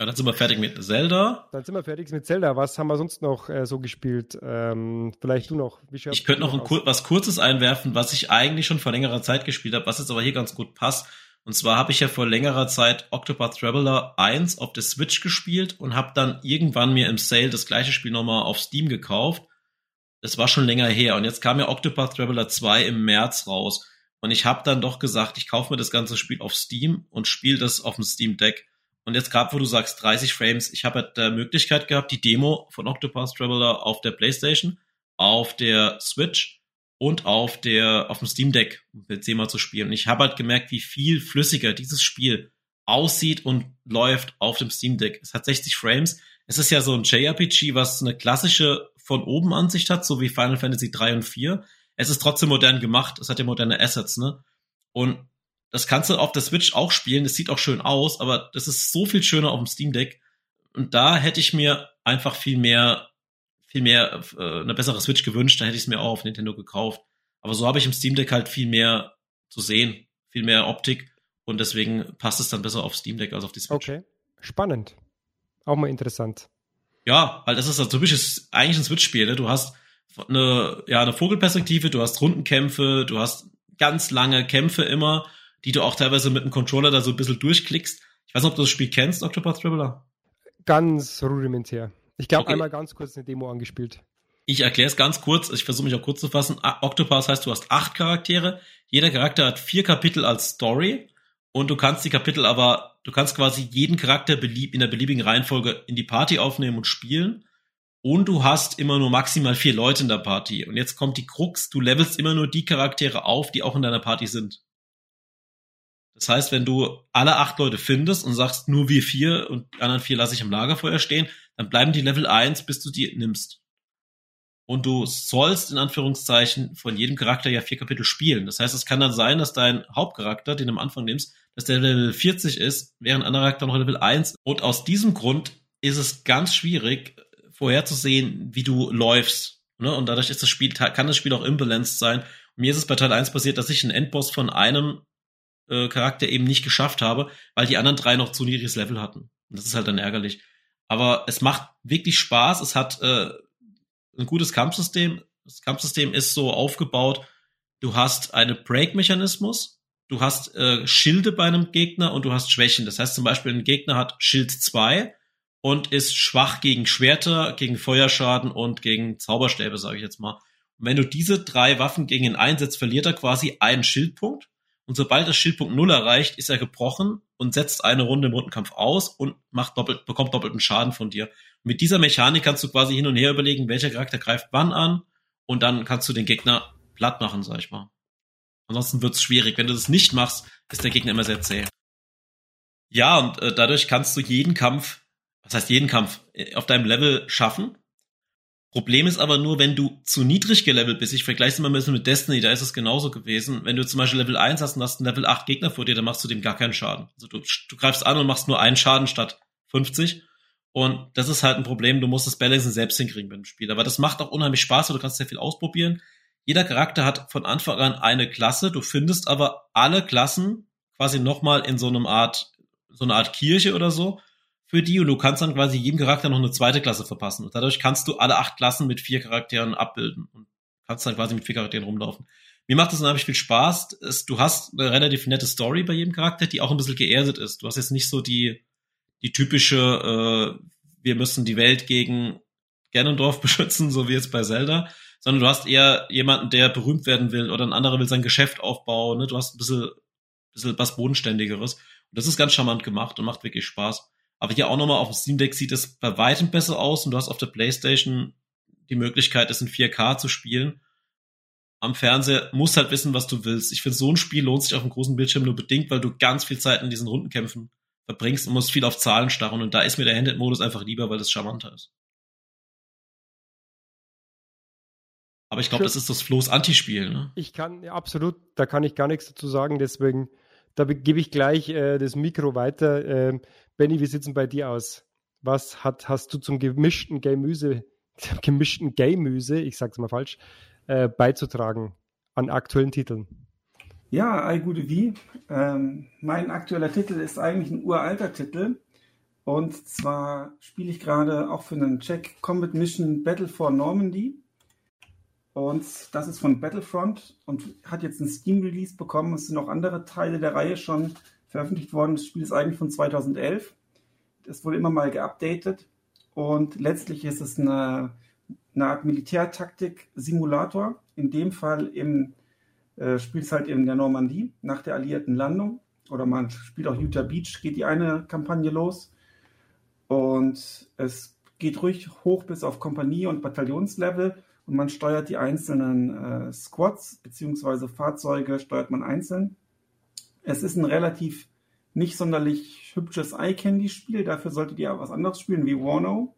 Ja, dann sind wir fertig mit Zelda. Dann sind wir fertig mit Zelda. Was haben wir sonst noch äh, so gespielt? Ähm, vielleicht du noch. Ich könnte noch ein, kur was Kurzes einwerfen, was ich eigentlich schon vor längerer Zeit gespielt habe, was jetzt aber hier ganz gut passt. Und zwar habe ich ja vor längerer Zeit Octopath Traveler 1 auf der Switch gespielt und habe dann irgendwann mir im Sale das gleiche Spiel nochmal auf Steam gekauft. Das war schon länger her. Und jetzt kam ja Octopath Traveler 2 im März raus. Und ich habe dann doch gesagt, ich kaufe mir das ganze Spiel auf Steam und spiele das auf dem Steam Deck. Und jetzt gerade, wo du sagst 30 Frames, ich habe halt die Möglichkeit gehabt, die Demo von Octopath Traveler auf der PlayStation, auf der Switch und auf der auf dem Steam Deck PC mal zu spielen. Und ich habe halt gemerkt, wie viel flüssiger dieses Spiel aussieht und läuft auf dem Steam Deck. Es hat 60 Frames. Es ist ja so ein JRPG, was eine klassische von oben Ansicht hat, so wie Final Fantasy 3 und 4. Es ist trotzdem modern gemacht. Es hat ja moderne Assets, ne? Und das kannst du auf der Switch auch spielen. Das sieht auch schön aus, aber das ist so viel schöner auf dem Steam Deck. Und da hätte ich mir einfach viel mehr, viel mehr äh, eine bessere Switch gewünscht. Da hätte ich es mir auch auf Nintendo gekauft. Aber so habe ich im Steam Deck halt viel mehr zu sehen, viel mehr Optik und deswegen passt es dann besser auf Steam Deck als auf die Switch. Okay, spannend. Auch mal interessant. Ja, weil das ist also typisches, eigentlich ein Switch-Spiel. Ne? Du hast eine, ja, eine Vogelperspektive, du hast Rundenkämpfe, du hast ganz lange Kämpfe immer die du auch teilweise mit dem Controller da so ein bisschen durchklickst. Ich weiß nicht, ob du das Spiel kennst, Octopath Traveler. Ganz rudimentär. Ich glaube, okay. einmal ganz kurz eine Demo angespielt. Ich erkläre es ganz kurz, ich versuche mich auch kurz zu fassen. Octopath heißt, du hast acht Charaktere. Jeder Charakter hat vier Kapitel als Story und du kannst die Kapitel aber, du kannst quasi jeden Charakter belieb, in der beliebigen Reihenfolge in die Party aufnehmen und spielen. Und du hast immer nur maximal vier Leute in der Party. Und jetzt kommt die Krux, du levelst immer nur die Charaktere auf, die auch in deiner Party sind. Das heißt, wenn du alle acht Leute findest und sagst, nur wir vier und die anderen vier lasse ich im Lagerfeuer stehen, dann bleiben die Level eins, bis du die nimmst. Und du sollst in Anführungszeichen von jedem Charakter ja vier Kapitel spielen. Das heißt, es kann dann sein, dass dein Hauptcharakter, den du am Anfang nimmst, dass der Level 40 ist, während ein anderer Charakter noch Level 1. Und aus diesem Grund ist es ganz schwierig, vorherzusehen, wie du läufst. Ne? Und dadurch ist das Spiel, kann das Spiel auch imbalanced sein. Und mir ist es bei Teil 1 passiert, dass ich einen Endboss von einem äh, Charakter eben nicht geschafft habe, weil die anderen drei noch zu niedriges Level hatten. Und das ist halt dann ärgerlich. Aber es macht wirklich Spaß. Es hat äh, ein gutes Kampfsystem. Das Kampfsystem ist so aufgebaut, du hast einen Break-Mechanismus, du hast äh, Schilde bei einem Gegner und du hast Schwächen. Das heißt zum Beispiel, ein Gegner hat Schild 2 und ist schwach gegen Schwerter, gegen Feuerschaden und gegen Zauberstäbe, sage ich jetzt mal. Und wenn du diese drei Waffen gegen ihn einsetzt, verliert er quasi einen Schildpunkt und sobald das Schildpunkt Null erreicht, ist er gebrochen und setzt eine Runde im Rundenkampf aus und macht doppelt, bekommt doppelten Schaden von dir. Mit dieser Mechanik kannst du quasi hin und her überlegen, welcher Charakter greift wann an und dann kannst du den Gegner platt machen, sag ich mal. Ansonsten wird's schwierig. Wenn du das nicht machst, ist der Gegner immer sehr zäh. Ja, und äh, dadurch kannst du jeden Kampf, was heißt jeden Kampf, äh, auf deinem Level schaffen Problem ist aber nur, wenn du zu niedrig gelevelt bist. Ich vergleiche es immer ein bisschen mit Destiny, da ist es genauso gewesen. Wenn du zum Beispiel Level 1 hast und hast einen Level 8 Gegner vor dir, dann machst du dem gar keinen Schaden. Also du, du greifst an und machst nur einen Schaden statt 50. Und das ist halt ein Problem. Du musst das Balancing selbst hinkriegen beim Spiel. Aber das macht auch unheimlich Spaß, weil du kannst sehr viel ausprobieren. Jeder Charakter hat von Anfang an eine Klasse. Du findest aber alle Klassen quasi nochmal in so einem Art, so eine Art Kirche oder so für die und du kannst dann quasi jedem Charakter noch eine zweite Klasse verpassen. Und dadurch kannst du alle acht Klassen mit vier Charakteren abbilden und kannst dann quasi mit vier Charakteren rumlaufen. Mir macht das unheimlich viel Spaß. Es, du hast eine relativ nette Story bei jedem Charakter, die auch ein bisschen geerdet ist. Du hast jetzt nicht so die, die typische, äh, wir müssen die Welt gegen Ganondorf beschützen, so wie jetzt bei Zelda, sondern du hast eher jemanden, der berühmt werden will oder ein anderer will sein Geschäft aufbauen. Ne? Du hast ein bisschen, bisschen was Bodenständigeres. Und das ist ganz charmant gemacht und macht wirklich Spaß. Aber hier auch nochmal auf dem Steam Deck sieht es bei weitem besser aus und du hast auf der PlayStation die Möglichkeit, es in 4K zu spielen. Am Fernseher musst halt wissen, was du willst. Ich finde, so ein Spiel lohnt sich auf dem großen Bildschirm nur bedingt, weil du ganz viel Zeit in diesen Rundenkämpfen verbringst und musst viel auf Zahlen starren. Und da ist mir der Handheld-Modus einfach lieber, weil das charmanter ist. Aber ich glaube, das ist das Flo's Anti-Spiel. Ne? Ich kann, ja, absolut, da kann ich gar nichts dazu sagen. Deswegen, da gebe ich gleich äh, das Mikro weiter. Äh, Benny, wie sieht es bei dir aus? Was hat, hast du zum gemischten Gemüse, gemischten Gemüse, ich sag's mal falsch, äh, beizutragen an aktuellen Titeln? Ja, all gute wie. Ähm, mein aktueller Titel ist eigentlich ein uralter Titel. Und zwar spiele ich gerade auch für einen Check Combat Mission Battle for Normandy. Und das ist von Battlefront und hat jetzt ein Steam-Release bekommen. Es sind auch andere Teile der Reihe schon veröffentlicht worden. Das Spiel ist eigentlich von 2011. Es wurde immer mal geupdatet und letztlich ist es eine, eine Art Militärtaktik-Simulator. In dem Fall im, äh, spielt es halt in der Normandie nach der alliierten Landung. oder man spielt auch Utah Beach, geht die eine Kampagne los. Und es geht ruhig hoch bis auf Kompanie- und Bataillonslevel und man steuert die einzelnen äh, Squads bzw. Fahrzeuge steuert man einzeln. Es ist ein relativ nicht sonderlich hübsches Eye-Candy-Spiel, dafür solltet ihr was anderes spielen wie Warno.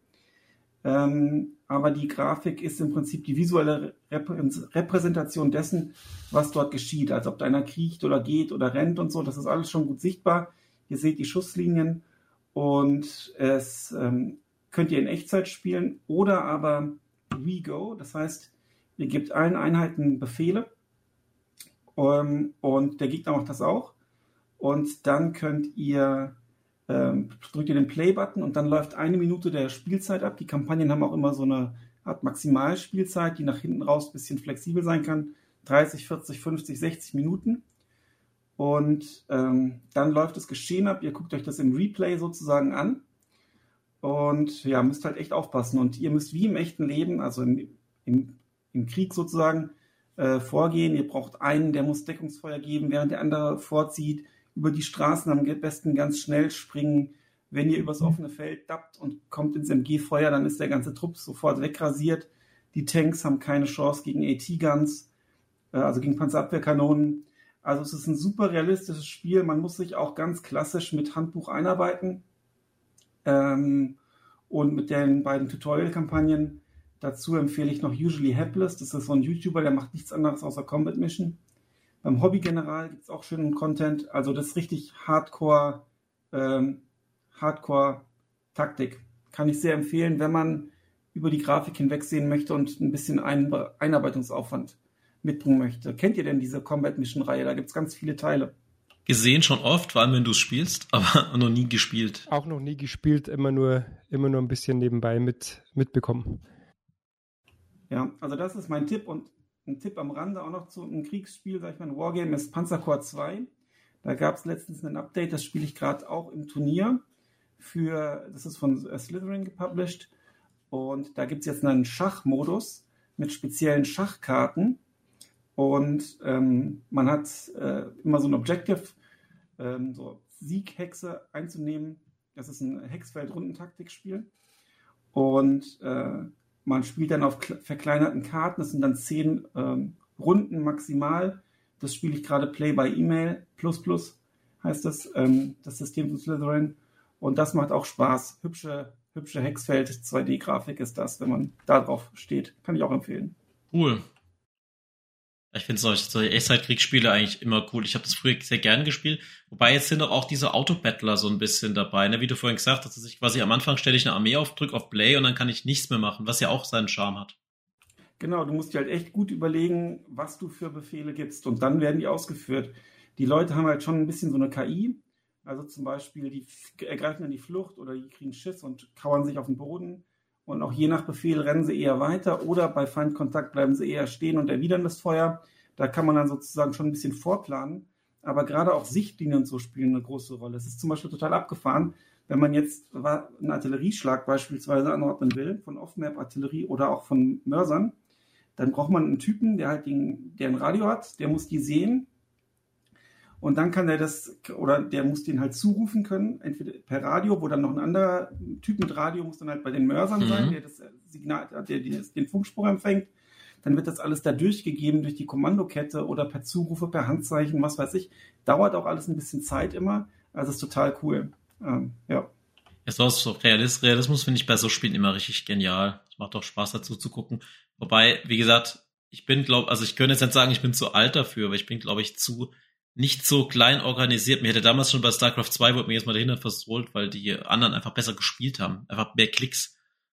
Ähm, aber die Grafik ist im Prinzip die visuelle Repräsentation dessen, was dort geschieht. Also ob da einer kriecht oder geht oder rennt und so, das ist alles schon gut sichtbar. Ihr seht die Schusslinien und es ähm, könnt ihr in Echtzeit spielen oder aber WeGo. Das heißt, ihr gebt allen Einheiten Befehle ähm, und der Gegner macht das auch. Und dann könnt ihr ähm, drückt ihr den Play-Button und dann läuft eine Minute der Spielzeit ab. Die Kampagnen haben auch immer so eine Art Maximalspielzeit, die nach hinten raus ein bisschen flexibel sein kann. 30, 40, 50, 60 Minuten. Und ähm, dann läuft das Geschehen ab. Ihr guckt euch das im Replay sozusagen an. Und ja, müsst halt echt aufpassen. Und ihr müsst wie im echten Leben, also im, im, im Krieg sozusagen, äh, vorgehen. Ihr braucht einen, der muss Deckungsfeuer geben, während der andere vorzieht über die Straßen am besten ganz schnell springen. Wenn ihr übers offene Feld dappt und kommt ins MG-Feuer, dann ist der ganze Trupp sofort wegrasiert. Die Tanks haben keine Chance gegen AT-Guns, äh, also gegen Panzerabwehrkanonen. Also es ist ein super realistisches Spiel. Man muss sich auch ganz klassisch mit Handbuch einarbeiten. Ähm, und mit den beiden Tutorial-Kampagnen. Dazu empfehle ich noch Usually Hapless. Das ist so ein YouTuber, der macht nichts anderes außer Combat Mission. Beim Hobby-General gibt es auch schönen Content. Also das ist richtig Hardcore, ähm, Hardcore-Taktik. Kann ich sehr empfehlen, wenn man über die Grafik hinwegsehen möchte und ein bisschen Ein Einarbeitungsaufwand mitbringen möchte. Kennt ihr denn diese Combat Mission Reihe? Da gibt es ganz viele Teile. Gesehen schon oft, vor allem wenn du es spielst, aber noch nie gespielt. Auch noch nie gespielt, immer nur, immer nur ein bisschen nebenbei mit, mitbekommen. Ja, also das ist mein Tipp und ein Tipp am Rande auch noch zu einem Kriegsspiel, sag ich mal, ein Wargame ist Panzerkorps 2. Da gab es letztens ein Update, das spiele ich gerade auch im Turnier. Für, das ist von Slytherin gepublished. Und da gibt es jetzt einen Schachmodus mit speziellen Schachkarten. Und ähm, man hat äh, immer so ein Objective, ähm, so Sieghexe einzunehmen. Das ist ein Hexfeld-Rundentaktikspiel. Und äh, man spielt dann auf verkleinerten Karten, das sind dann zehn ähm, Runden maximal. Das spiele ich gerade Play by E-Mail, plus plus heißt das, ähm, das System von Slytherin. Und das macht auch Spaß. Hübsche, hübsche Hexfeld 2D-Grafik ist das, wenn man da drauf steht. Kann ich auch empfehlen. Cool. Ich finde solche, solche Echtzeitkriegsspiele eigentlich immer cool. Ich habe das früher sehr gern gespielt. Wobei jetzt sind auch diese Autobattler so ein bisschen dabei. Ne? Wie du vorhin gesagt hast, dass ich quasi am Anfang stelle ich eine Armee auf, drücke auf Play und dann kann ich nichts mehr machen, was ja auch seinen Charme hat. Genau, du musst dir halt echt gut überlegen, was du für Befehle gibst und dann werden die ausgeführt. Die Leute haben halt schon ein bisschen so eine KI. Also zum Beispiel, die ergreifen dann die Flucht oder die kriegen Schiss und kauern sich auf den Boden. Und auch je nach Befehl rennen sie eher weiter oder bei Feindkontakt bleiben sie eher stehen und erwidern das Feuer. Da kann man dann sozusagen schon ein bisschen vorplanen. Aber gerade auch Sichtlinien und so spielen eine große Rolle. Es ist zum Beispiel total abgefahren, wenn man jetzt einen Artillerieschlag beispielsweise anordnen will, von Off-Map-Artillerie oder auch von Mörsern, dann braucht man einen Typen, der halt den, der ein Radio hat, der muss die sehen und dann kann er das, oder der muss den halt zurufen können, entweder per Radio, wo dann noch ein anderer Typ mit Radio muss dann halt bei den Mörsern mhm. sein, der das Signal, der den Funkspruch empfängt. Dann wird das alles da durchgegeben durch die Kommandokette oder per Zurufe, per Handzeichen, was weiß ich. Dauert auch alles ein bisschen Zeit immer. Also ist total cool. Ähm, ja. Ja, so Realist, Realismus finde ich bei so Spielen immer richtig genial. Es macht auch Spaß dazu zu gucken. Wobei, wie gesagt, ich bin, glaube, also ich könnte jetzt nicht sagen, ich bin zu alt dafür, aber ich bin, glaube ich, zu nicht so klein organisiert. Mir hätte damals schon bei StarCraft 2 wurde mir jetzt mal dahinter versohlt, weil die anderen einfach besser gespielt haben. Einfach mehr Klicks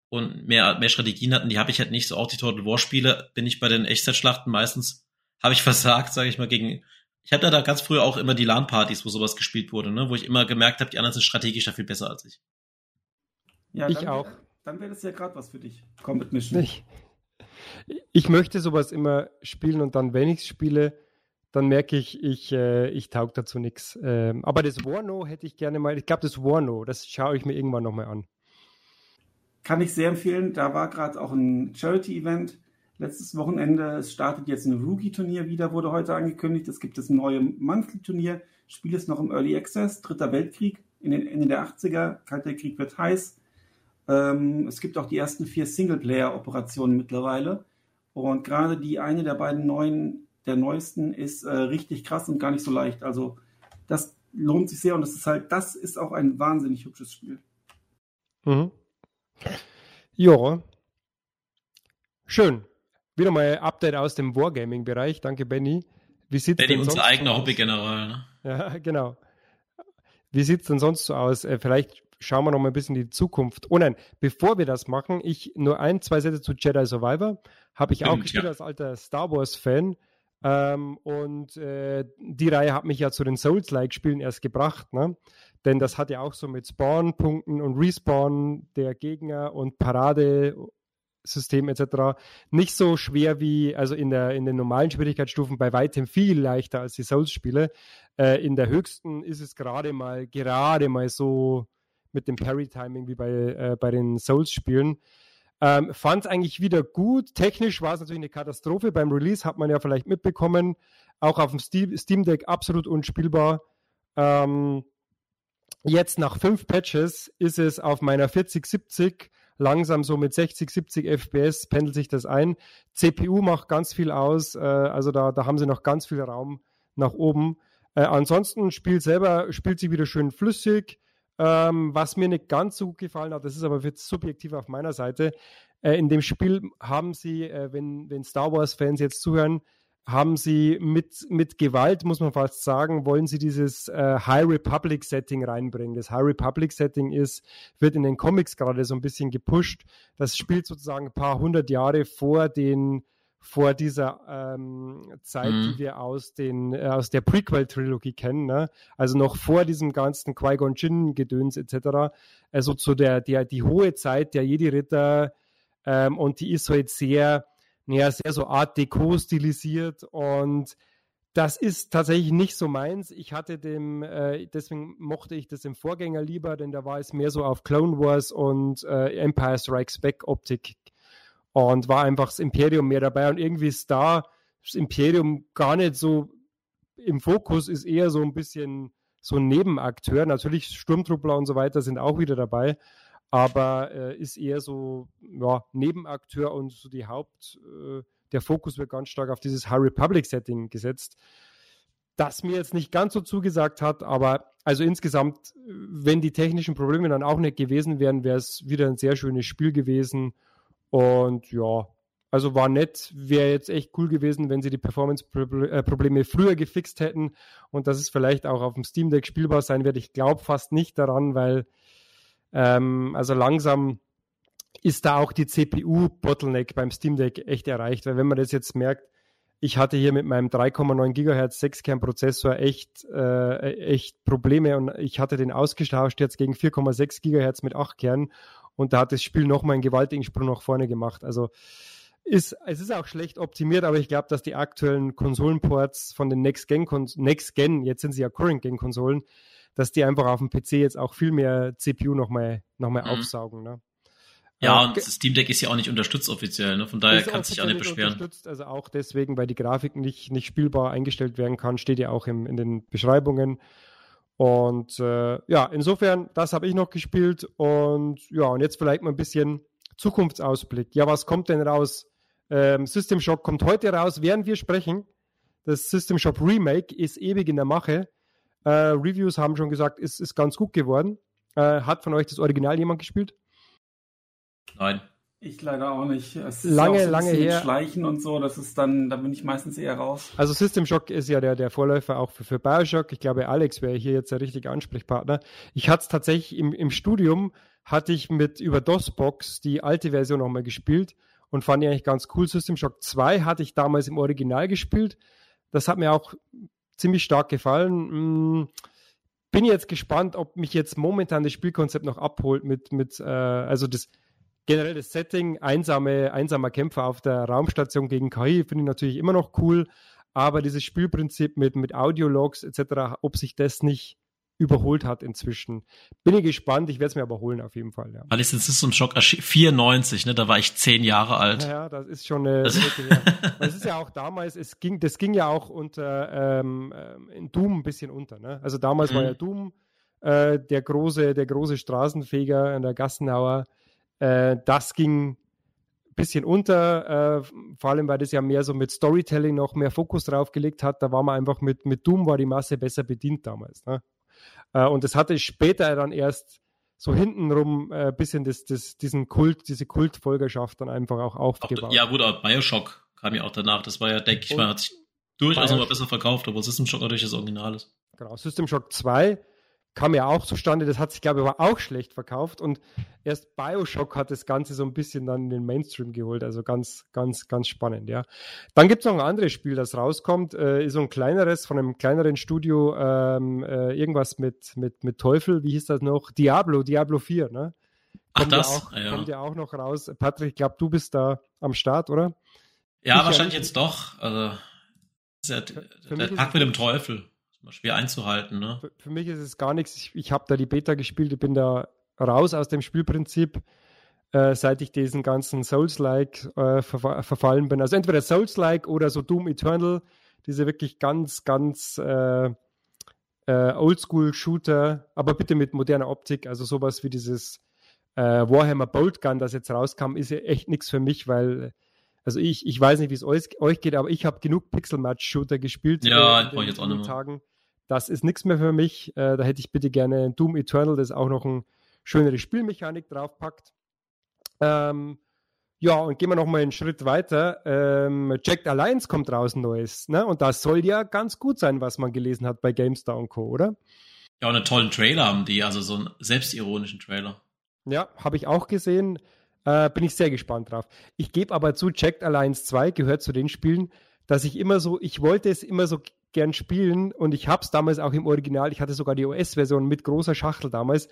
und mehr, mehr Strategien hatten. Die habe ich halt nicht. So auch die Total War Spiele bin ich bei den Echtzeitschlachten meistens, habe ich versagt, sage ich mal, gegen. Ich hatte da ganz früher auch immer die LAN-Partys, wo sowas gespielt wurde, ne? wo ich immer gemerkt habe, die anderen sind strategisch da viel besser als ich. Ja, ich auch. Dann wäre das ja gerade was für dich. Combat Mission. Ich, ich möchte sowas immer spielen und dann, wenn ich es spiele, dann merke ich, ich, äh, ich taug dazu nichts. Ähm, aber das Warno hätte ich gerne mal, ich glaube, das Warno, das schaue ich mir irgendwann nochmal an. Kann ich sehr empfehlen. Da war gerade auch ein Charity-Event. letztes Wochenende. Es startet jetzt ein Rookie-Turnier wieder, wurde heute angekündigt. Es gibt das neue Monthly-Turnier. Spiel ist noch im Early Access, Dritter Weltkrieg, in den Ende der 80er. Kalter Krieg wird heiß. Ähm, es gibt auch die ersten vier Singleplayer-Operationen mittlerweile. Und gerade die eine der beiden neuen, der neuesten, ist äh, richtig krass und gar nicht so leicht. Also das lohnt sich sehr und das ist halt, das ist auch ein wahnsinnig hübsches Spiel. Mhm. Ja. Schön. Wieder mal ein Update aus dem Wargaming-Bereich. Danke, Benny. Wie sieht's Benny, unser eigener Hobbygeneral. Ne? Ja, genau. Wie sieht es denn sonst so aus? Äh, vielleicht schauen wir noch mal ein bisschen in die Zukunft. Oh nein, bevor wir das machen, ich nur ein, zwei Sätze zu Jedi Survivor. Habe ich Stimmt, auch gespielt ja. als alter Star Wars-Fan. Ähm, und äh, die Reihe hat mich ja zu den Souls-like-Spielen erst gebracht, ne? Denn das hat ja auch so mit Spawn-Punkten und Respawn der Gegner und Paradesystem etc. nicht so schwer wie, also in, der, in den normalen Schwierigkeitsstufen bei weitem viel leichter als die Souls-Spiele. Äh, in der höchsten ist es gerade mal, gerade mal so mit dem Parry-Timing wie bei, äh, bei den Souls-Spielen. Ähm, Fand es eigentlich wieder gut. Technisch war es natürlich eine Katastrophe. Beim Release hat man ja vielleicht mitbekommen. Auch auf dem Steam Deck absolut unspielbar. Ähm, jetzt nach fünf Patches ist es auf meiner 4070 langsam so mit 60, 70 FPS pendelt sich das ein. CPU macht ganz viel aus. Äh, also da, da haben sie noch ganz viel Raum nach oben. Äh, ansonsten Spiel selber spielt sich wieder schön flüssig. Ähm, was mir nicht ganz so gut gefallen hat, das ist aber jetzt subjektiv auf meiner Seite. Äh, in dem Spiel haben sie, äh, wenn, wenn Star Wars-Fans jetzt zuhören, haben sie mit, mit Gewalt, muss man fast sagen, wollen sie dieses äh, High Republic Setting reinbringen. Das High Republic Setting ist, wird in den Comics gerade so ein bisschen gepusht. Das spielt sozusagen ein paar hundert Jahre vor den vor dieser ähm, Zeit, mhm. die wir aus, den, äh, aus der Prequel-Trilogie kennen, ne? also noch vor diesem ganzen Qui-Gon Jinn-Gedöns etc., also zu der, der, die hohe Zeit der Jedi-Ritter ähm, und die ist halt sehr, naja, sehr so Art Deco stilisiert und das ist tatsächlich nicht so meins. Ich hatte dem, äh, deswegen mochte ich das im Vorgänger lieber, denn da war es mehr so auf Clone Wars und äh, Empire Strikes Back Optik und war einfach das Imperium mehr dabei und irgendwie ist da das Imperium gar nicht so im Fokus, ist eher so ein bisschen so ein Nebenakteur. Natürlich Sturmtruppler und so weiter sind auch wieder dabei, aber äh, ist eher so ja, Nebenakteur und so die Haupt, äh, der Fokus wird ganz stark auf dieses High Republic Setting gesetzt. Das mir jetzt nicht ganz so zugesagt hat, aber also insgesamt, wenn die technischen Probleme dann auch nicht gewesen wären, wäre es wieder ein sehr schönes Spiel gewesen und ja, also war nett. Wäre jetzt echt cool gewesen, wenn sie die Performance-Probleme früher gefixt hätten und dass es vielleicht auch auf dem Steam Deck spielbar sein wird. Ich glaube fast nicht daran, weil ähm, also langsam ist da auch die CPU-Bottleneck beim Steam Deck echt erreicht. Weil wenn man das jetzt merkt, ich hatte hier mit meinem 3,9 GHz 6-Kern-Prozessor echt, äh, echt Probleme und ich hatte den ausgetauscht jetzt gegen 4,6 GHz mit 8 Kern und da hat das Spiel nochmal einen gewaltigen Sprung nach vorne gemacht. Also ist, es ist auch schlecht optimiert, aber ich glaube, dass die aktuellen Konsolenports von den Next Gen, Next Gen, jetzt sind sie ja Current Gen Konsolen, dass die einfach auf dem PC jetzt auch viel mehr CPU nochmal noch mal mhm. aufsaugen. Ne? Ja, und das Steam Deck ist ja auch nicht unterstützt offiziell, ne? von daher kann es sich auch nicht beschweren. Unterstützt, also auch deswegen, weil die Grafik nicht, nicht spielbar eingestellt werden kann, steht ja auch im, in den Beschreibungen. Und äh, ja, insofern, das habe ich noch gespielt. Und ja, und jetzt vielleicht mal ein bisschen Zukunftsausblick. Ja, was kommt denn raus? Ähm, System Shock kommt heute raus, während wir sprechen. Das System Shop Remake ist ewig in der Mache. Äh, Reviews haben schon gesagt, es ist ganz gut geworden. Äh, hat von euch das Original jemand gespielt? Nein. Ich leider auch nicht. Es lange, ist lange her. Schleichen und so, das ist dann, da bin ich meistens eher raus. Also System Shock ist ja der, der Vorläufer auch für, für Bioshock. Ich glaube, Alex wäre hier jetzt der richtige Ansprechpartner. Ich hatte es tatsächlich im, im Studium, hatte ich mit über DOSBox die alte Version nochmal gespielt und fand die eigentlich ganz cool. System Shock 2 hatte ich damals im Original gespielt. Das hat mir auch ziemlich stark gefallen. Hm, bin jetzt gespannt, ob mich jetzt momentan das Spielkonzept noch abholt mit, mit äh, also das generell das Setting, einsame, einsamer Kämpfer auf der Raumstation gegen KI, finde ich natürlich immer noch cool. Aber dieses Spielprinzip mit, mit Audiologs etc., ob sich das nicht überholt hat inzwischen. Bin ich gespannt, ich werde es mir aber holen auf jeden Fall. Ja. Alice in System Shock 94, ne? Da war ich zehn Jahre alt. Ja, das ist schon eine. Das, das ist ja auch damals, es ging, das ging ja auch unter ähm, in Doom ein bisschen unter. Ne? Also damals mhm. war ja Doom äh, der große, der große Straßenfeger in der Gassenauer. Äh, das ging bisschen unter, äh, vor allem weil das ja mehr so mit Storytelling noch mehr Fokus drauf gelegt hat. Da war man einfach mit, mit Doom war die Masse besser bedient damals. Ne? Äh, und das hatte später dann erst so hintenrum ein äh, bisschen das, das, diesen Kult, diese Kultfolgerschaft dann einfach auch aufgebaut. Auch, ja, gut, aber Bioshock kam ja auch danach. Das war ja, denke ich mal, hat sich durchaus nochmal besser verkauft, obwohl System Shock natürlich das Original ist. Genau, System Shock 2 kam ja auch zustande. Das hat sich, glaube ich, aber auch schlecht verkauft. Und erst Bioshock hat das Ganze so ein bisschen dann in den Mainstream geholt. Also ganz, ganz, ganz spannend, ja. Dann gibt es noch ein anderes Spiel, das rauskommt. Äh, ist so ein kleineres, von einem kleineren Studio, ähm, äh, irgendwas mit, mit, mit Teufel. Wie hieß das noch? Diablo, Diablo 4, ne? Kommt Ach, das? Ja auch, ja. Kommt ja auch noch raus. Patrick, ich glaube, du bist da am Start, oder? Ja, ich wahrscheinlich ja jetzt doch. Also, der, der Tag mit dem Teufel schwer einzuhalten. Ne? Für, für, mich ist es gar nichts. Ich, ich habe da die Beta gespielt, ich bin da raus aus dem Spielprinzip, äh, seit ich diesen ganzen Souls-like äh, ver verfallen bin. Also entweder Souls-like oder so Doom Eternal, diese wirklich ganz, ganz äh, äh, Oldschool-Shooter, aber bitte mit moderner Optik. Also sowas wie dieses äh, Warhammer Bolt Gun, das jetzt rauskam, ist ja echt nichts für mich, weil also ich, ich weiß nicht, wie es euch, euch geht, aber ich habe genug Pixel-Match-Shooter gespielt. Ja, äh, in den, jetzt auch nicht Tagen. Das ist nichts mehr für mich. Äh, da hätte ich bitte gerne Doom Eternal, das auch noch eine schönere Spielmechanik draufpackt. Ähm, ja, und gehen wir noch mal einen Schritt weiter. Ähm, Jacked Alliance kommt raus Neues. Ne? Und das soll ja ganz gut sein, was man gelesen hat bei GameStar und Co., oder? Ja, und einen tollen Trailer haben die, also so einen selbstironischen Trailer. Ja, habe ich auch gesehen. Äh, bin ich sehr gespannt drauf. Ich gebe aber zu, Jacked Alliance 2 gehört zu den Spielen, dass ich immer so, ich wollte es immer so gern spielen und ich habe es damals auch im Original, ich hatte sogar die OS-Version mit großer Schachtel damals.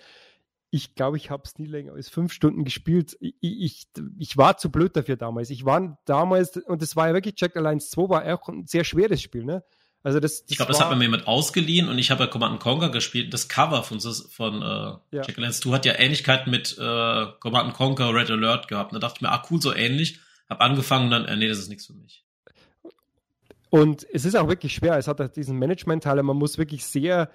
Ich glaube, ich habe es nie länger als fünf Stunden gespielt. Ich, ich, ich, war zu blöd dafür damals. Ich war damals, und das war ja wirklich, Jack Alliance 2 war auch ein sehr schweres Spiel, ne? Also das, das ich glaube, das hat mir jemand ausgeliehen und ich habe ja Command Conquer gespielt. Das Cover von, von äh, ja. Jack Alliance 2 hat ja Ähnlichkeiten mit äh, Command Conquer Red Alert gehabt. Und da dachte ich mir, ah cool, so ähnlich. Hab angefangen und dann, äh, nee, das ist nichts für mich. Und es ist auch wirklich schwer. Es hat halt diesen Management-Teil. Man muss wirklich sehr,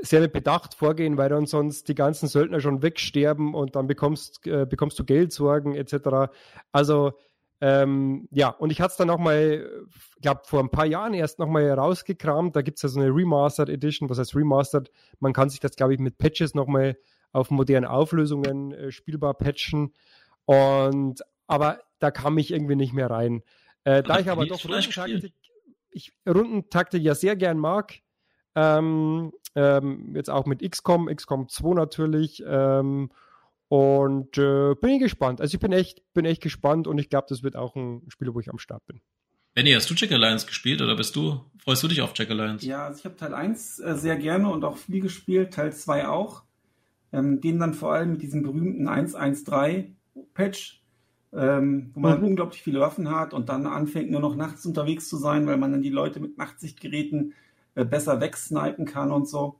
sehr mit Bedacht vorgehen, weil dann sonst die ganzen Söldner schon wegsterben und dann bekommst, äh, bekommst du Geldsorgen etc. Also ähm, ja, und ich hatte es dann nochmal, ich glaube, vor ein paar Jahren erst nochmal rausgekramt. Da gibt es ja so eine Remastered Edition. Was heißt Remastered? Man kann sich das, glaube ich, mit Patches nochmal auf modernen Auflösungen äh, spielbar patchen. Und aber da kam ich irgendwie nicht mehr rein. Äh, da ich aber doch Rundentaktik, ich Rundentaktik ja sehr gern mag. Ähm, ähm, jetzt auch mit XCOM, XCOM 2 natürlich. Ähm, und äh, bin ich gespannt. Also ich bin echt, bin echt gespannt und ich glaube, das wird auch ein Spiel, wo ich am Start bin. Benny, hast du Jack Alliance gespielt oder bist du, freust du dich auf Jack Alliance? Ja, also ich habe Teil 1 äh, sehr gerne und auch viel gespielt, Teil 2 auch. Ähm, den dann vor allem mit diesem berühmten 113-Patch, ähm, wo man mhm. unglaublich viele Waffen hat und dann anfängt nur noch nachts unterwegs zu sein, weil man dann die Leute mit Nachtsichtgeräten äh, besser wegsnipen kann und so.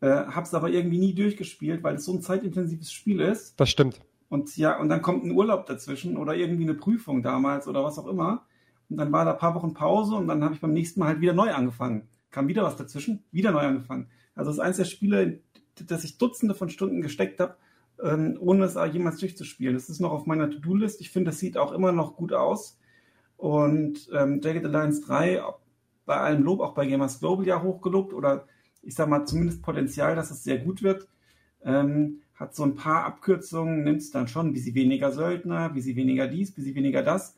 Äh, hab's aber irgendwie nie durchgespielt, weil es so ein zeitintensives Spiel ist. Das stimmt. Und ja, und dann kommt ein Urlaub dazwischen oder irgendwie eine Prüfung damals oder was auch immer. Und dann war da ein paar Wochen Pause und dann habe ich beim nächsten Mal halt wieder neu angefangen. Kam wieder was dazwischen, wieder neu angefangen. Also das ist eins der Spiele, das ich Dutzende von Stunden gesteckt habe, ähm, ohne es jemals durchzuspielen. Das ist noch auf meiner To-Do-List. Ich finde, das sieht auch immer noch gut aus. Und ähm, Jagged Alliance 3, bei allem Lob, auch bei Gamers Global ja hochgelobt oder ich sag mal zumindest Potenzial, dass es sehr gut wird. Ähm, hat so ein paar Abkürzungen, nimmt es dann schon, wie sie weniger Söldner, wie sie weniger dies, wie sie weniger das.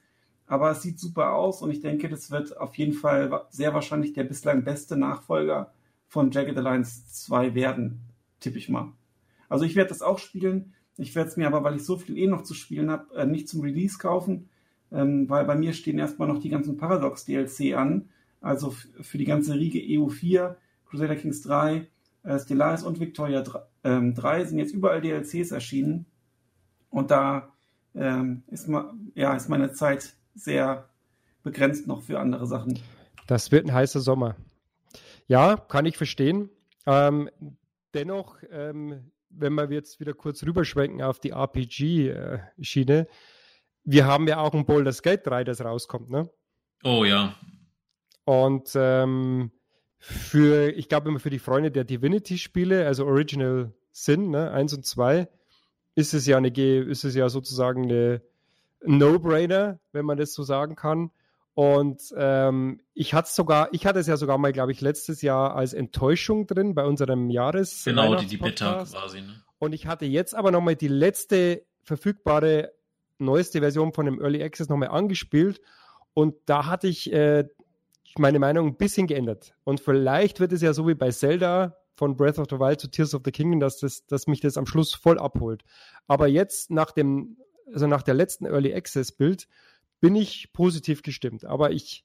Aber es sieht super aus und ich denke, das wird auf jeden Fall sehr wahrscheinlich der bislang beste Nachfolger von Jagged Alliance 2 werden, tippe ich mal. Also ich werde das auch spielen. Ich werde es mir aber, weil ich so viel eh noch zu spielen habe, äh, nicht zum Release kaufen, ähm, weil bei mir stehen erstmal noch die ganzen Paradox DLC an. Also für die ganze Riege EU4, Crusader Kings 3, äh, Stellaris und Victoria 3, ähm, 3 sind jetzt überall DLCs erschienen. Und da ähm, ist, ja, ist meine Zeit sehr begrenzt noch für andere Sachen. Das wird ein heißer Sommer. Ja, kann ich verstehen. Ähm, dennoch, ähm, wenn wir jetzt wieder kurz rüberschwenken auf die RPG-Schiene, wir haben ja auch ein Baldur's Gate 3, das rauskommt, ne? Oh ja. Und ähm, für, ich glaube immer für die Freunde der Divinity-Spiele, also Original Sin, ne, 1 und 2, ist es ja eine, ist es ja sozusagen eine No-Brainer, wenn man das so sagen kann. Und ähm, ich hatte sogar, ich hatte es ja sogar mal, glaube ich, letztes Jahr als Enttäuschung drin bei unserem Jahres. Genau, die, die Beta quasi. Ne? Und ich hatte jetzt aber nochmal die letzte verfügbare neueste Version von dem Early Access nochmal angespielt. Und da hatte ich äh, meine Meinung ein bisschen geändert. Und vielleicht wird es ja so wie bei Zelda von Breath of the Wild zu Tears of the Kingdom, dass, das, dass mich das am Schluss voll abholt. Aber jetzt nach dem, also nach der letzten Early Access Bild, bin ich positiv gestimmt. Aber ich.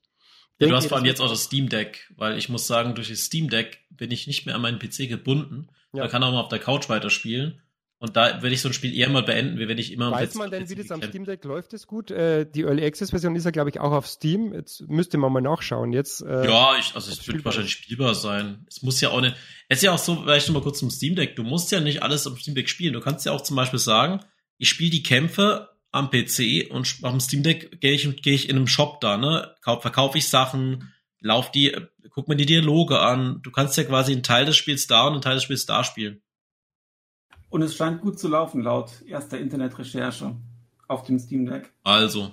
Ja, du hast vor allem jetzt auch das Steam Deck, weil ich muss sagen, durch das Steam Deck bin ich nicht mehr an meinen PC gebunden. Ja. Man kann auch mal auf der Couch weiterspielen. Und da werde ich so ein Spiel eher mal beenden, wie wenn ich immer Weiß man denn, wie das am Steam Deck läuft? Es gut? Äh, die Early Access Version ist ja, glaube ich, auch auf Steam. Jetzt müsste man mal nachschauen. Jetzt. Äh, ja, ich, also es wird wahrscheinlich spielbar sein. Es muss ja auch nicht. Es ist ja auch so, vielleicht noch mal kurz zum Steam Deck. Du musst ja nicht alles am Steam Deck spielen. Du kannst ja auch zum Beispiel sagen, ich spiele die Kämpfe am PC und am Steam Deck gehe ich, geh ich in einem Shop da, ne? Verkaufe ich Sachen, lauf die, guck mir die Dialoge an. Du kannst ja quasi einen Teil des Spiels da und einen Teil des Spiels da spielen. Und es scheint gut zu laufen, laut erster Internetrecherche auf dem Steam Deck. Also.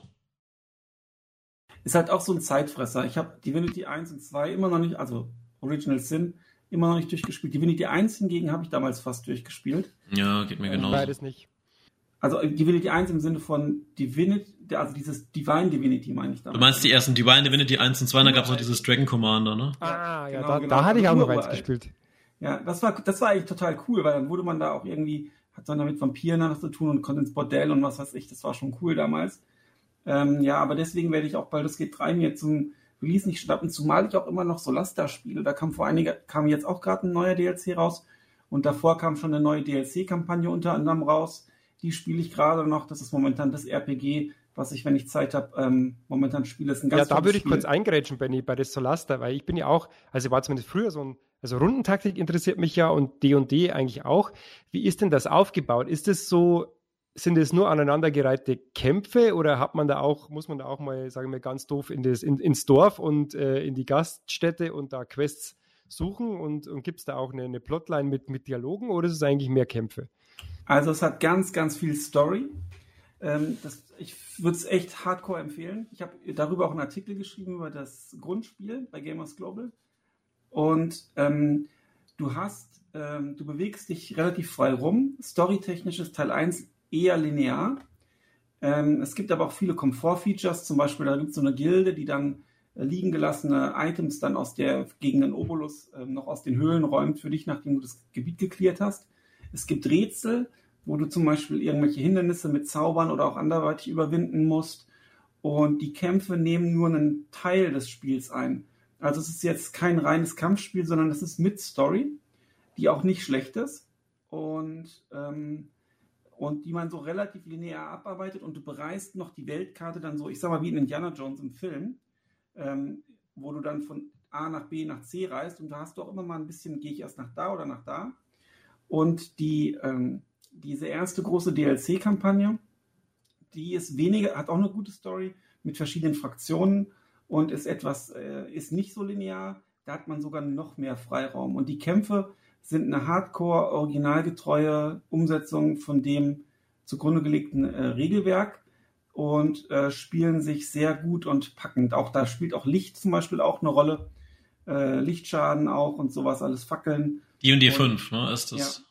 Ist halt auch so ein Zeitfresser. Ich habe Divinity 1 und 2 immer noch nicht, also Original Sin, immer noch nicht durchgespielt. Divinity 1 hingegen habe ich damals fast durchgespielt. Ja, geht mir äh, genauso. Beides nicht. Also Divinity 1 im Sinne von Divinity, also dieses Divine Divinity meine ich da. Du meinst die ersten Divine Divinity 1 und 2, da gab es noch dieses Dragon Commander, ne? Ah, ja, genau, da, genau. da hatte ich auch noch eins gespielt. Ja, das war, das war eigentlich total cool, weil dann wurde man da auch irgendwie, hat dann damit Vampiren was zu tun und konnte ins Bordell und was weiß ich, das war schon cool damals. Ähm, ja, aber deswegen werde ich auch bald das geht 3 mir zum Release nicht schnappen, zumal ich auch immer noch Solasta spiele. Da kam vor einiger, kam jetzt auch gerade ein neuer DLC raus und davor kam schon eine neue DLC-Kampagne unter anderem raus die spiele ich gerade noch. Das ist momentan das RPG, was ich, wenn ich Zeit habe, ähm, momentan spiele. Ist ein ganz ja, da würde ich kurz eingrätschen, Benny, bei des Solasta, weil ich bin ja auch, also war zumindest früher so ein, also Rundentaktik interessiert mich ja und D&D eigentlich auch. Wie ist denn das aufgebaut? Ist es so, sind es nur aneinandergereihte Kämpfe oder hat man da auch, muss man da auch mal, sagen wir ganz doof, in das, in, ins Dorf und äh, in die Gaststätte und da Quests suchen und, und gibt es da auch eine, eine Plotline mit, mit Dialogen oder ist es eigentlich mehr Kämpfe? Also es hat ganz, ganz viel Story. Ähm, das, ich würde es echt hardcore empfehlen. Ich habe darüber auch einen Artikel geschrieben über das Grundspiel bei Gamers Global. Und ähm, du hast, ähm, du bewegst dich relativ frei rum. Storytechnisch ist Teil 1 eher linear. Ähm, es gibt aber auch viele Komfort-Features. Zum Beispiel, da gibt es so eine Gilde, die dann äh, liegen gelassene Items dann aus der Gegend in Obolus äh, noch aus den Höhlen räumt für dich, nachdem du das Gebiet geklärt hast. Es gibt Rätsel, wo du zum Beispiel irgendwelche Hindernisse mit Zaubern oder auch anderweitig überwinden musst. Und die Kämpfe nehmen nur einen Teil des Spiels ein. Also es ist jetzt kein reines Kampfspiel, sondern es ist mit Story, die auch nicht schlecht ist. Und, ähm, und die man so relativ linear abarbeitet und du bereist noch die Weltkarte dann so, ich sag mal wie in Indiana Jones im Film, ähm, wo du dann von A nach B nach C reist und da hast du auch immer mal ein bisschen, gehe ich erst nach da oder nach da. Und die, ähm, diese erste große DLC-Kampagne, die ist weniger, hat auch eine gute Story mit verschiedenen Fraktionen und ist etwas, äh, ist nicht so linear. Da hat man sogar noch mehr Freiraum. Und die Kämpfe sind eine hardcore, originalgetreue Umsetzung von dem zugrunde gelegten äh, Regelwerk und äh, spielen sich sehr gut und packend. Auch da spielt auch Licht zum Beispiel auch eine Rolle. Äh, Lichtschaden auch und sowas, alles Fackeln. Die und die 5, ne, ist das. Ja.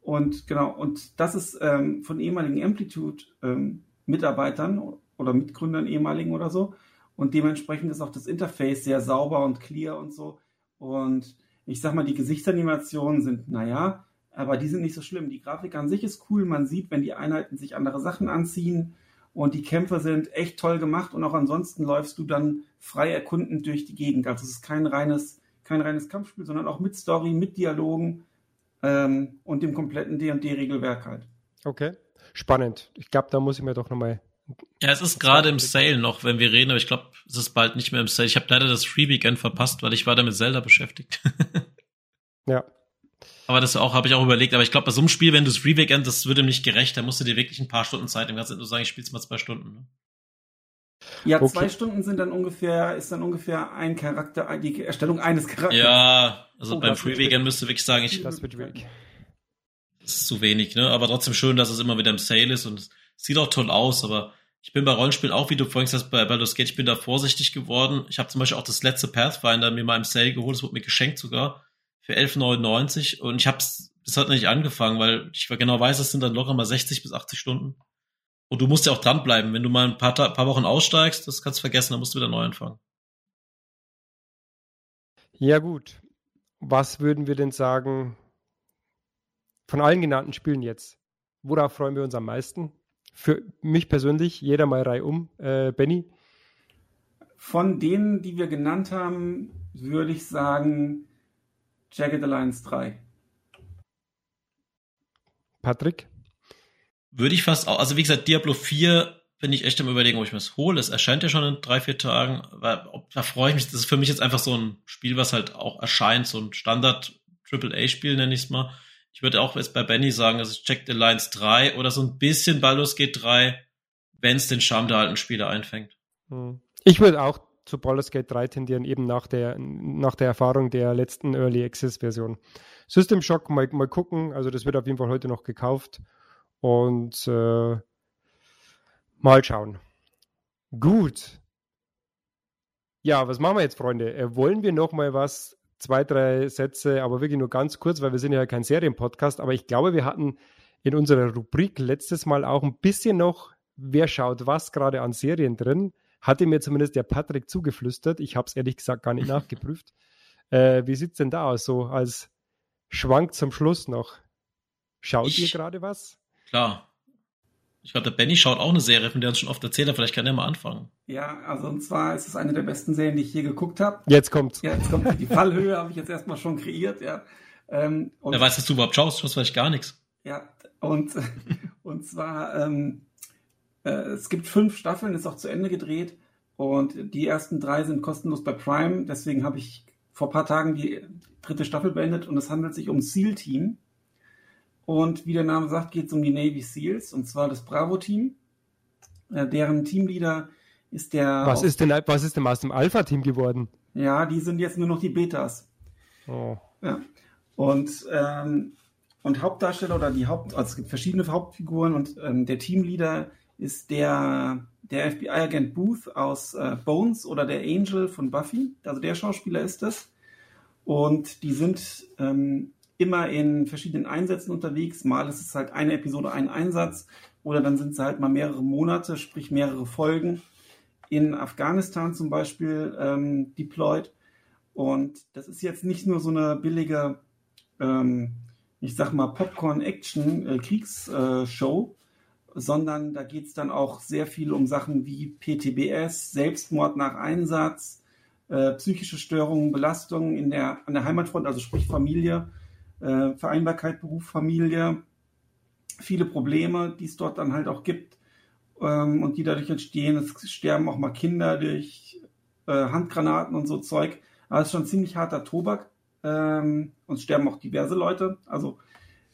Und genau, und das ist ähm, von ehemaligen Amplitude-Mitarbeitern ähm, oder Mitgründern ehemaligen oder so. Und dementsprechend ist auch das Interface sehr sauber und clear und so. Und ich sag mal, die Gesichtsanimationen sind, naja, aber die sind nicht so schlimm. Die Grafik an sich ist cool. Man sieht, wenn die Einheiten sich andere Sachen anziehen. Und die Kämpfe sind echt toll gemacht. Und auch ansonsten läufst du dann frei erkundend durch die Gegend. Also es ist kein reines kein reines Kampfspiel, sondern auch mit Story, mit Dialogen ähm, und dem kompletten D&D-Regelwerk halt. Okay, spannend. Ich glaube, da muss ich mir doch nochmal ja, es ist gerade im Sale noch, wenn wir reden, aber ich glaube, es ist bald nicht mehr im Sale. Ich habe leider das Free Weekend verpasst, weil ich war da mit Zelda beschäftigt. ja. Aber das auch, habe ich auch überlegt, aber ich glaube, bei so einem Spiel, wenn du es Reweekend, das würde nicht gerecht, da musst du dir wirklich ein paar Stunden Zeit im ganzen du sagen, ich spiel's mal zwei Stunden. Ne? Ja, okay. zwei Stunden sind dann ungefähr, ist dann ungefähr ein Charakter, die Erstellung eines Charakters. Ja, also oh, beim Free Weekend müsste wirklich sagen, ich. Das wird schwierig. Das ist zu wenig, ne? Aber trotzdem schön, dass es immer wieder im Sale ist und es sieht auch toll aus, aber ich bin bei Rollenspielen auch, wie du vorhin gesagt hast, bei Baldur's Gate, ich bin da vorsichtig geworden. Ich habe zum Beispiel auch das letzte Pathfinder mir mal im Sale geholt, das wurde mir geschenkt sogar für 11,99 und ich hab's, das hat nicht angefangen, weil ich genau weiß, das sind dann locker mal 60 bis 80 Stunden. Und du musst ja auch dranbleiben. Wenn du mal ein paar, paar Wochen aussteigst, das kannst du vergessen, dann musst du wieder neu anfangen. Ja, gut. Was würden wir denn sagen von allen genannten Spielen jetzt? Worauf freuen wir uns am meisten? Für mich persönlich, jeder mal Reihe um. Äh, Benny? Von denen, die wir genannt haben, würde ich sagen Jagged Alliance 3. Patrick? Würde ich fast auch, also wie gesagt, Diablo 4 bin ich echt am überlegen, ob ich mir das hole. Es erscheint ja schon in drei, vier Tagen. Ob, da freue ich mich. Das ist für mich jetzt einfach so ein Spiel, was halt auch erscheint, so ein Standard AAA-Spiel, nenne ich es mal. Ich würde auch jetzt bei Benny sagen, also Check the Lines 3 oder so ein bisschen Baldur's Gate 3, wenn es den Charme der alten Spiele einfängt. Hm. Ich würde auch zu Baldur's Gate 3 tendieren, eben nach der, nach der Erfahrung der letzten Early Access Version. System Shock mal, mal gucken, also das wird auf jeden Fall heute noch gekauft. Und äh, mal schauen. Gut. Ja, was machen wir jetzt, Freunde? Äh, wollen wir noch mal was, zwei, drei Sätze, aber wirklich nur ganz kurz, weil wir sind ja kein Serienpodcast, aber ich glaube, wir hatten in unserer Rubrik letztes Mal auch ein bisschen noch, wer schaut was gerade an Serien drin. Hatte mir zumindest der Patrick zugeflüstert. Ich habe es ehrlich gesagt gar nicht nachgeprüft. Äh, wie sieht es denn da aus, so als Schwank zum Schluss noch? Schaut ich, ihr gerade was? Klar. Ich glaube, der Benny schaut auch eine Serie, von der er uns schon oft erzählt hat. Vielleicht kann er mal anfangen. Ja, also und zwar ist es eine der besten Serien, die ich je geguckt habe. Jetzt kommt's. Ja, jetzt kommt die Fallhöhe, habe ich jetzt erstmal schon kreiert, ja. Ähm, und, Wer weiß, dass du überhaupt schaust, du hast vielleicht gar nichts. Ja, und, und zwar, ähm, äh, es gibt fünf Staffeln, ist auch zu Ende gedreht. Und die ersten drei sind kostenlos bei Prime. Deswegen habe ich vor ein paar Tagen die dritte Staffel beendet und es handelt sich um SEAL Team. Und wie der Name sagt, geht es um die Navy SEALs, und zwar das Bravo-Team. Äh, deren Teamleader ist der. Was ist denn, was ist denn aus dem Alpha-Team geworden? Ja, die sind jetzt nur noch die Betas. Oh. Ja. Und, ähm, und Hauptdarsteller oder die Haupt, also es gibt verschiedene Hauptfiguren und ähm, der Teamleader ist der, der FBI-Agent Booth aus äh, Bones oder der Angel von Buffy. Also der Schauspieler ist das. Und die sind ähm, immer in verschiedenen Einsätzen unterwegs. Mal ist es halt eine Episode, ein Einsatz oder dann sind es halt mal mehrere Monate, sprich mehrere Folgen in Afghanistan zum Beispiel ähm, deployed. Und das ist jetzt nicht nur so eine billige, ähm, ich sag mal, Popcorn-Action-Kriegsshow, äh, sondern da geht es dann auch sehr viel um Sachen wie PTBS, Selbstmord nach Einsatz, äh, psychische Störungen, Belastungen in der, an der Heimatfront, also sprich Familie äh, Vereinbarkeit Beruf, Familie, viele Probleme, die es dort dann halt auch gibt ähm, und die dadurch entstehen. Es sterben auch mal Kinder durch äh, Handgranaten und so Zeug. Aber es ist schon ziemlich harter Tobak ähm, und es sterben auch diverse Leute. Also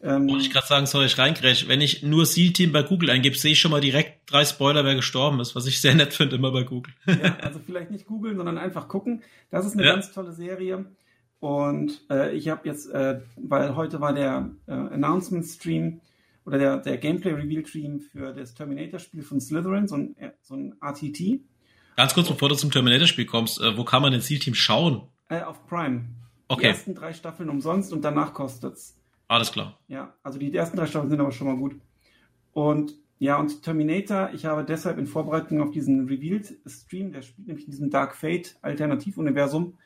ähm, Wollte ich gerade sagen, soll ich reingrätschen. Wenn ich nur SEAL-Team bei Google eingebe, sehe ich schon mal direkt drei Spoiler, wer gestorben ist, was ich sehr nett finde, immer bei Google. ja, also vielleicht nicht googeln, sondern einfach gucken. Das ist eine ja. ganz tolle Serie. Und äh, ich habe jetzt, äh, weil heute war der äh, Announcement-Stream oder der, der Gameplay-Reveal-Stream für das Terminator-Spiel von Slytherin, so ein, äh, so ein RTT. Ganz kurz, bevor du zum Terminator-Spiel kommst, äh, wo kann man den Zielteam schauen? Äh, auf Prime. Okay. Die ersten drei Staffeln umsonst und danach kostet's. Alles klar. Ja, also die ersten drei Staffeln sind aber schon mal gut. Und ja, und Terminator, ich habe deshalb in Vorbereitung auf diesen Revealed-Stream, der spielt nämlich in diesem Dark Fate Alternativuniversum,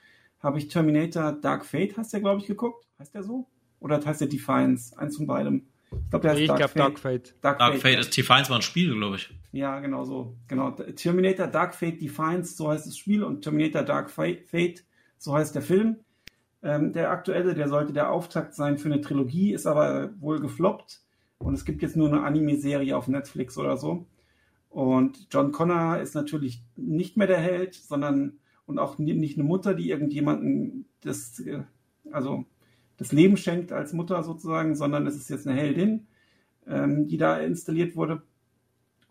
habe ich Terminator Dark Fate, hast du ja, glaube ich, geguckt. Heißt der so? Oder heißt der Defiance? Eins von beidem. Ich glaube, der heißt ich Dark, glaub, Fate. Dark Fate. Dark, Dark Fate, Fate ist Defiance war ein Spiel, glaube ich. Ja, genau so. Genau. Terminator Dark Fate Defiance, so heißt das Spiel, und Terminator Dark Fate, so heißt der Film. Ähm, der aktuelle, der sollte der Auftakt sein für eine Trilogie, ist aber wohl gefloppt. Und es gibt jetzt nur eine Anime-Serie auf Netflix oder so. Und John Connor ist natürlich nicht mehr der Held, sondern und auch nicht eine Mutter, die irgendjemanden das, also das Leben schenkt als Mutter sozusagen, sondern es ist jetzt eine Heldin, ähm, die da installiert wurde.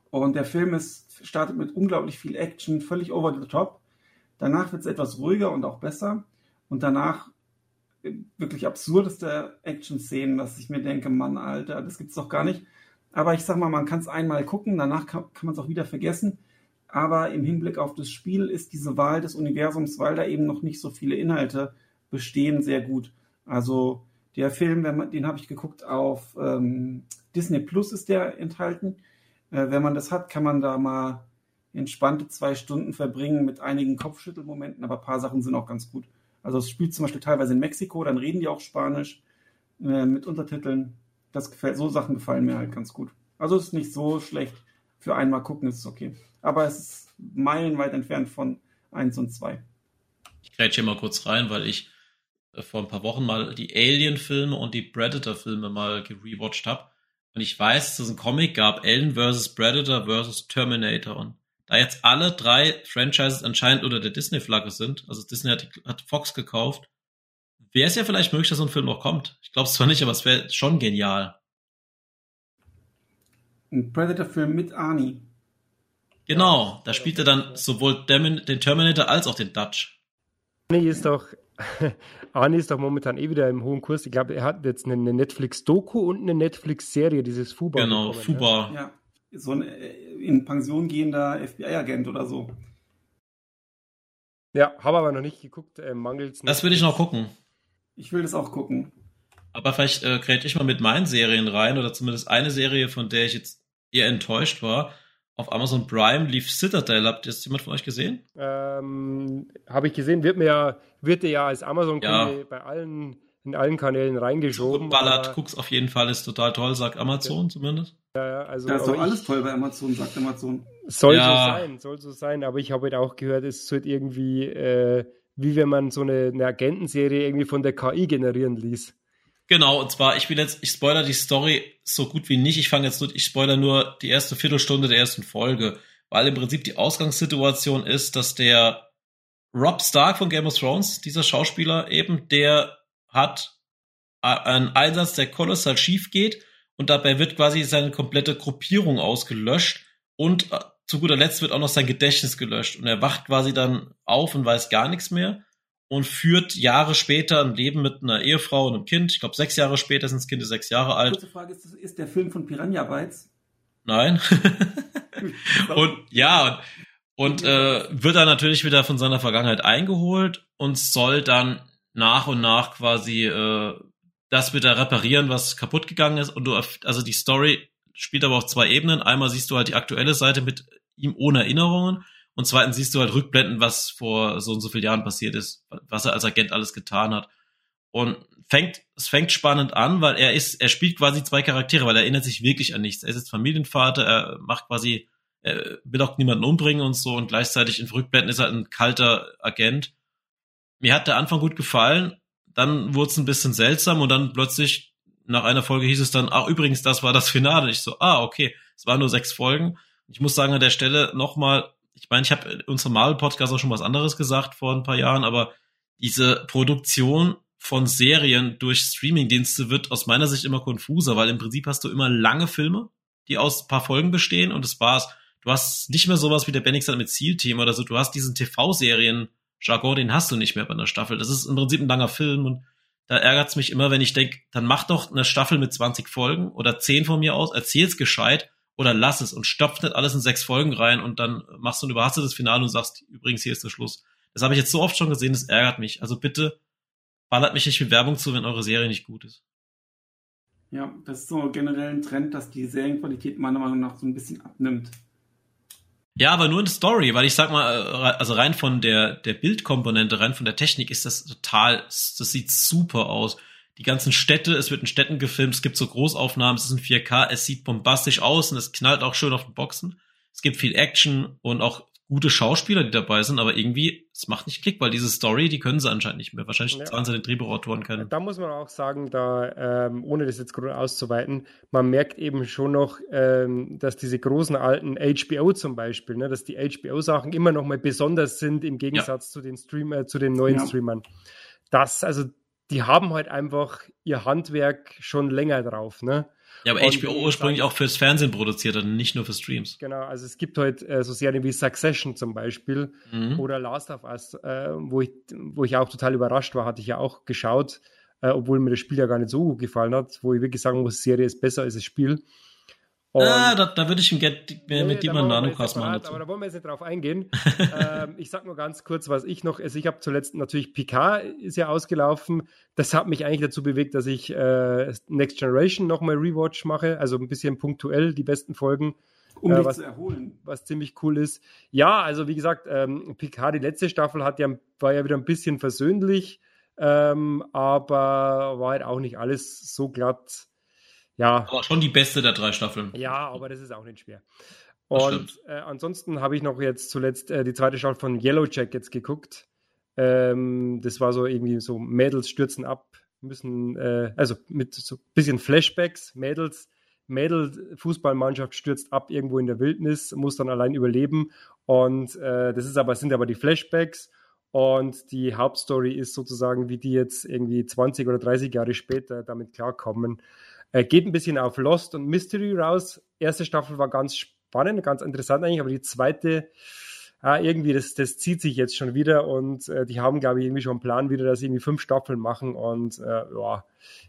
Und der Film ist, startet mit unglaublich viel Action, völlig over the top. Danach wird es etwas ruhiger und auch besser. Und danach äh, wirklich absurdeste Action-Szenen, dass ich mir denke, Mann, Alter, das gibt's doch gar nicht. Aber ich sag mal, man kann es einmal gucken, danach kann, kann man es auch wieder vergessen. Aber im Hinblick auf das Spiel ist diese Wahl des Universums, weil da eben noch nicht so viele Inhalte bestehen, sehr gut. Also der Film, den habe ich geguckt auf ähm, Disney Plus ist der enthalten. Äh, wenn man das hat, kann man da mal entspannte zwei Stunden verbringen mit einigen Kopfschüttelmomenten, aber ein paar Sachen sind auch ganz gut. Also es spielt zum Beispiel teilweise in Mexiko, dann reden die auch Spanisch äh, mit Untertiteln. Das gefällt, so Sachen gefallen mir halt ganz gut. Also es ist nicht so schlecht. Für einmal gucken ist es okay. Aber es ist meilenweit entfernt von 1 und 2. Ich grätsche hier mal kurz rein, weil ich äh, vor ein paar Wochen mal die Alien-Filme und die Predator-Filme mal gerewatcht habe. Und ich weiß, dass es einen Comic gab, Alien vs. Predator vs. Terminator. Und da jetzt alle drei Franchises anscheinend unter der Disney-Flagge sind, also Disney hat, hat Fox gekauft, wäre es ja vielleicht möglich, dass so ein Film noch kommt. Ich glaube es zwar nicht, aber es wäre schon genial. Ein Predator-Film mit Arnie. Genau, da spielt er dann sowohl den Terminator als auch den Dutch. Arnie ist doch, Arnie ist doch momentan eh wieder im hohen Kurs. Ich glaube, er hat jetzt eine Netflix-Doku und eine Netflix-Serie, dieses Fuba. Genau, bekommen, Fuba. Ja. ja, so ein äh, in Pension gehender FBI-Agent oder so. Ja, habe aber noch nicht geguckt, äh, mangels. Das will ich noch gucken. Ich will das auch gucken. Aber vielleicht äh, ich mal mit meinen Serien rein oder zumindest eine Serie, von der ich jetzt eher enttäuscht war auf Amazon Prime lief Citadel. Habt ihr das jemand von euch gesehen? Ähm, Habe ich gesehen. Wird mir ja, wird ja als amazon ja. bei allen in allen Kanälen reingeschoben. Ballert, guck's auf jeden Fall, ist total toll, sagt Amazon ja. zumindest. Ja, ja, also. Da ist doch alles toll bei Amazon, sagt Amazon. Soll ja. so sein, soll so sein, aber ich habe halt auch gehört, es wird irgendwie, äh, wie wenn man so eine, eine Agentenserie irgendwie von der KI generieren ließ. Genau, und zwar, ich will jetzt, ich spoiler die Story so gut wie nicht. Ich fange jetzt nur, ich spoiler nur die erste Viertelstunde der ersten Folge, weil im Prinzip die Ausgangssituation ist, dass der Rob Stark von Game of Thrones, dieser Schauspieler eben, der hat einen Einsatz, der kolossal schief geht. Und dabei wird quasi seine komplette Gruppierung ausgelöscht. Und äh, zu guter Letzt wird auch noch sein Gedächtnis gelöscht. Und er wacht quasi dann auf und weiß gar nichts mehr und führt Jahre später ein Leben mit einer Ehefrau und einem Kind. Ich glaube, sechs Jahre später sind das Kind sechs Jahre alt. Kurze Frage, ist, ist der Film von Piranha Bytes? Nein. und ja, und, und äh, wird dann natürlich wieder von seiner Vergangenheit eingeholt und soll dann nach und nach quasi äh, das wieder reparieren, was kaputt gegangen ist. Und du, also die Story spielt aber auf zwei Ebenen. Einmal siehst du halt die aktuelle Seite mit ihm ohne Erinnerungen und zweitens siehst du halt rückblenden, was vor so und so vielen Jahren passiert ist, was er als Agent alles getan hat. Und fängt, es fängt spannend an, weil er ist, er spielt quasi zwei Charaktere, weil er erinnert sich wirklich an nichts. Er ist jetzt Familienvater, er macht quasi, er will auch niemanden umbringen und so und gleichzeitig in Rückblenden ist er ein kalter Agent. Mir hat der Anfang gut gefallen, dann wurde es ein bisschen seltsam und dann plötzlich nach einer Folge hieß es dann, ah, übrigens, das war das Finale. ich so, ah, okay, es waren nur sechs Folgen. Ich muss sagen, an der Stelle nochmal, ich meine, ich habe in unserem Marvel-Podcast auch schon was anderes gesagt vor ein paar Jahren, aber diese Produktion von Serien durch Streamingdienste wird aus meiner Sicht immer konfuser, weil im Prinzip hast du immer lange Filme, die aus ein paar Folgen bestehen und das war's. Du hast nicht mehr sowas wie der Benix mit Zielthema oder so. Du hast diesen TV-Serien Jargon, den hast du nicht mehr bei einer Staffel. Das ist im Prinzip ein langer Film und da ärgert's mich immer, wenn ich denke, dann mach doch eine Staffel mit 20 Folgen oder 10 von mir aus, erzähl's gescheit oder lass es und stopf nicht alles in sechs Folgen rein und dann machst du ein überhastetes Finale und sagst, übrigens, hier ist der Schluss. Das habe ich jetzt so oft schon gesehen, das ärgert mich. Also bitte ballert mich nicht mit Werbung zu, wenn eure Serie nicht gut ist. Ja, das ist so generell ein Trend, dass die Serienqualität meiner Meinung nach so ein bisschen abnimmt. Ja, aber nur in Story, weil ich sag mal, äh, also rein von der, der Bildkomponente, rein von der Technik ist das total, das sieht super aus die ganzen Städte, es wird in Städten gefilmt, es gibt so Großaufnahmen, es ist in 4K, es sieht bombastisch aus und es knallt auch schön auf den Boxen. Es gibt viel Action und auch gute Schauspieler, die dabei sind, aber irgendwie, es macht nicht Klick, weil diese Story, die können sie anscheinend nicht mehr. Wahrscheinlich ja. zahlen sie den Drehbuchautoren keinen. Da muss man auch sagen, da, ähm, ohne das jetzt groß auszuweiten, man merkt eben schon noch, ähm, dass diese großen alten HBO zum Beispiel, ne, dass die HBO-Sachen immer noch mal besonders sind im Gegensatz ja. zu den Streamer, zu den neuen ja. Streamern. Das, also die haben halt einfach ihr Handwerk schon länger drauf, ne? Ja, aber und HBO ursprünglich auch fürs Fernsehen produziert und nicht nur für Streams. Genau, also es gibt halt äh, so Serien wie Succession zum Beispiel mhm. oder Last of Us, äh, wo, ich, wo ich auch total überrascht war, hatte ich ja auch geschaut, äh, obwohl mir das Spiel ja gar nicht so gut gefallen hat, wo ich wirklich sagen muss, die Serie ist besser als das Spiel. Ah, da, da würde ich mit, nee, mit dir mal einen Nanocast machen. Dazu. Aber da wollen wir jetzt nicht drauf eingehen. ähm, ich sag nur ganz kurz, was ich noch, also ich habe zuletzt natürlich Picard ist ja ausgelaufen. Das hat mich eigentlich dazu bewegt, dass ich äh, Next Generation nochmal Rewatch mache, also ein bisschen punktuell die besten Folgen. Um äh, was, zu erholen. Was ziemlich cool ist. Ja, also wie gesagt, ähm, Picard, die letzte Staffel hat ja, war ja wieder ein bisschen versöhnlich, ähm, aber war halt auch nicht alles so glatt ja. Aber schon die beste der drei Staffeln. Ja, aber das ist auch nicht schwer. Und äh, ansonsten habe ich noch jetzt zuletzt äh, die zweite Staffel von Yellow Jackets geguckt. Ähm, das war so irgendwie so Mädels stürzen ab, müssen, äh, also mit so ein bisschen Flashbacks, Mädels, Mädel-Fußballmannschaft stürzt ab irgendwo in der Wildnis, muss dann allein überleben. Und äh, das ist aber, sind aber die Flashbacks. Und die Hauptstory ist sozusagen, wie die jetzt irgendwie 20 oder 30 Jahre später damit klarkommen. Äh, geht ein bisschen auf Lost und Mystery raus. Erste Staffel war ganz spannend, ganz interessant eigentlich, aber die zweite, äh, irgendwie, das, das zieht sich jetzt schon wieder und äh, die haben, glaube ich, irgendwie schon einen Plan wieder, dass sie irgendwie fünf Staffeln machen und äh, ja,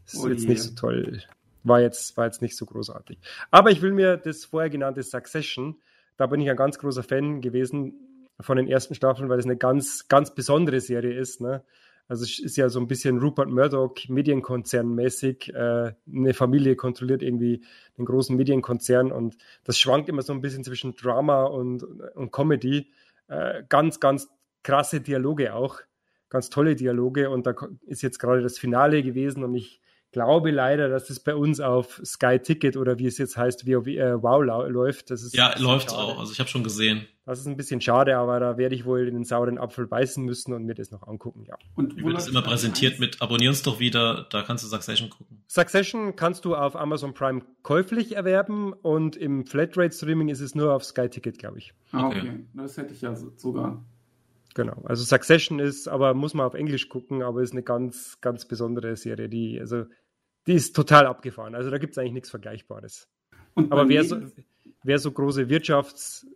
ist oh jetzt nicht so toll. War jetzt, war jetzt nicht so großartig. Aber ich will mir das vorher genannte Succession, da bin ich ein ganz großer Fan gewesen von den ersten Staffeln, weil es eine ganz, ganz besondere Serie ist. Ne? Also es ist ja so ein bisschen Rupert Murdoch Medienkonzern-mäßig. Äh, eine Familie kontrolliert irgendwie den großen Medienkonzern und das schwankt immer so ein bisschen zwischen Drama und, und Comedy. Äh, ganz, ganz krasse Dialoge auch, ganz tolle Dialoge und da ist jetzt gerade das Finale gewesen und ich glaube leider, dass es bei uns auf Sky Ticket oder wie es jetzt heißt, WoW, äh, wow läuft. Das ist ja, läuft auch. Also ich habe schon gesehen. Das ist ein bisschen schade, aber da werde ich wohl in den sauren Apfel beißen müssen und mir das noch angucken, ja. Und wie wird das immer präsentiert mit Abonnieren uns doch wieder, da kannst du Succession gucken. Succession kannst du auf Amazon Prime käuflich erwerben und im Flatrate Streaming ist es nur auf Sky Ticket, glaube ich. Ah, okay. okay. Das hätte ich ja sogar. Genau. Also Succession ist, aber muss man auf Englisch gucken, aber ist eine ganz, ganz besondere Serie, die, also die ist total abgefahren. Also da gibt es eigentlich nichts Vergleichbares. Und Aber wer so, wer so große Wirtschafts-,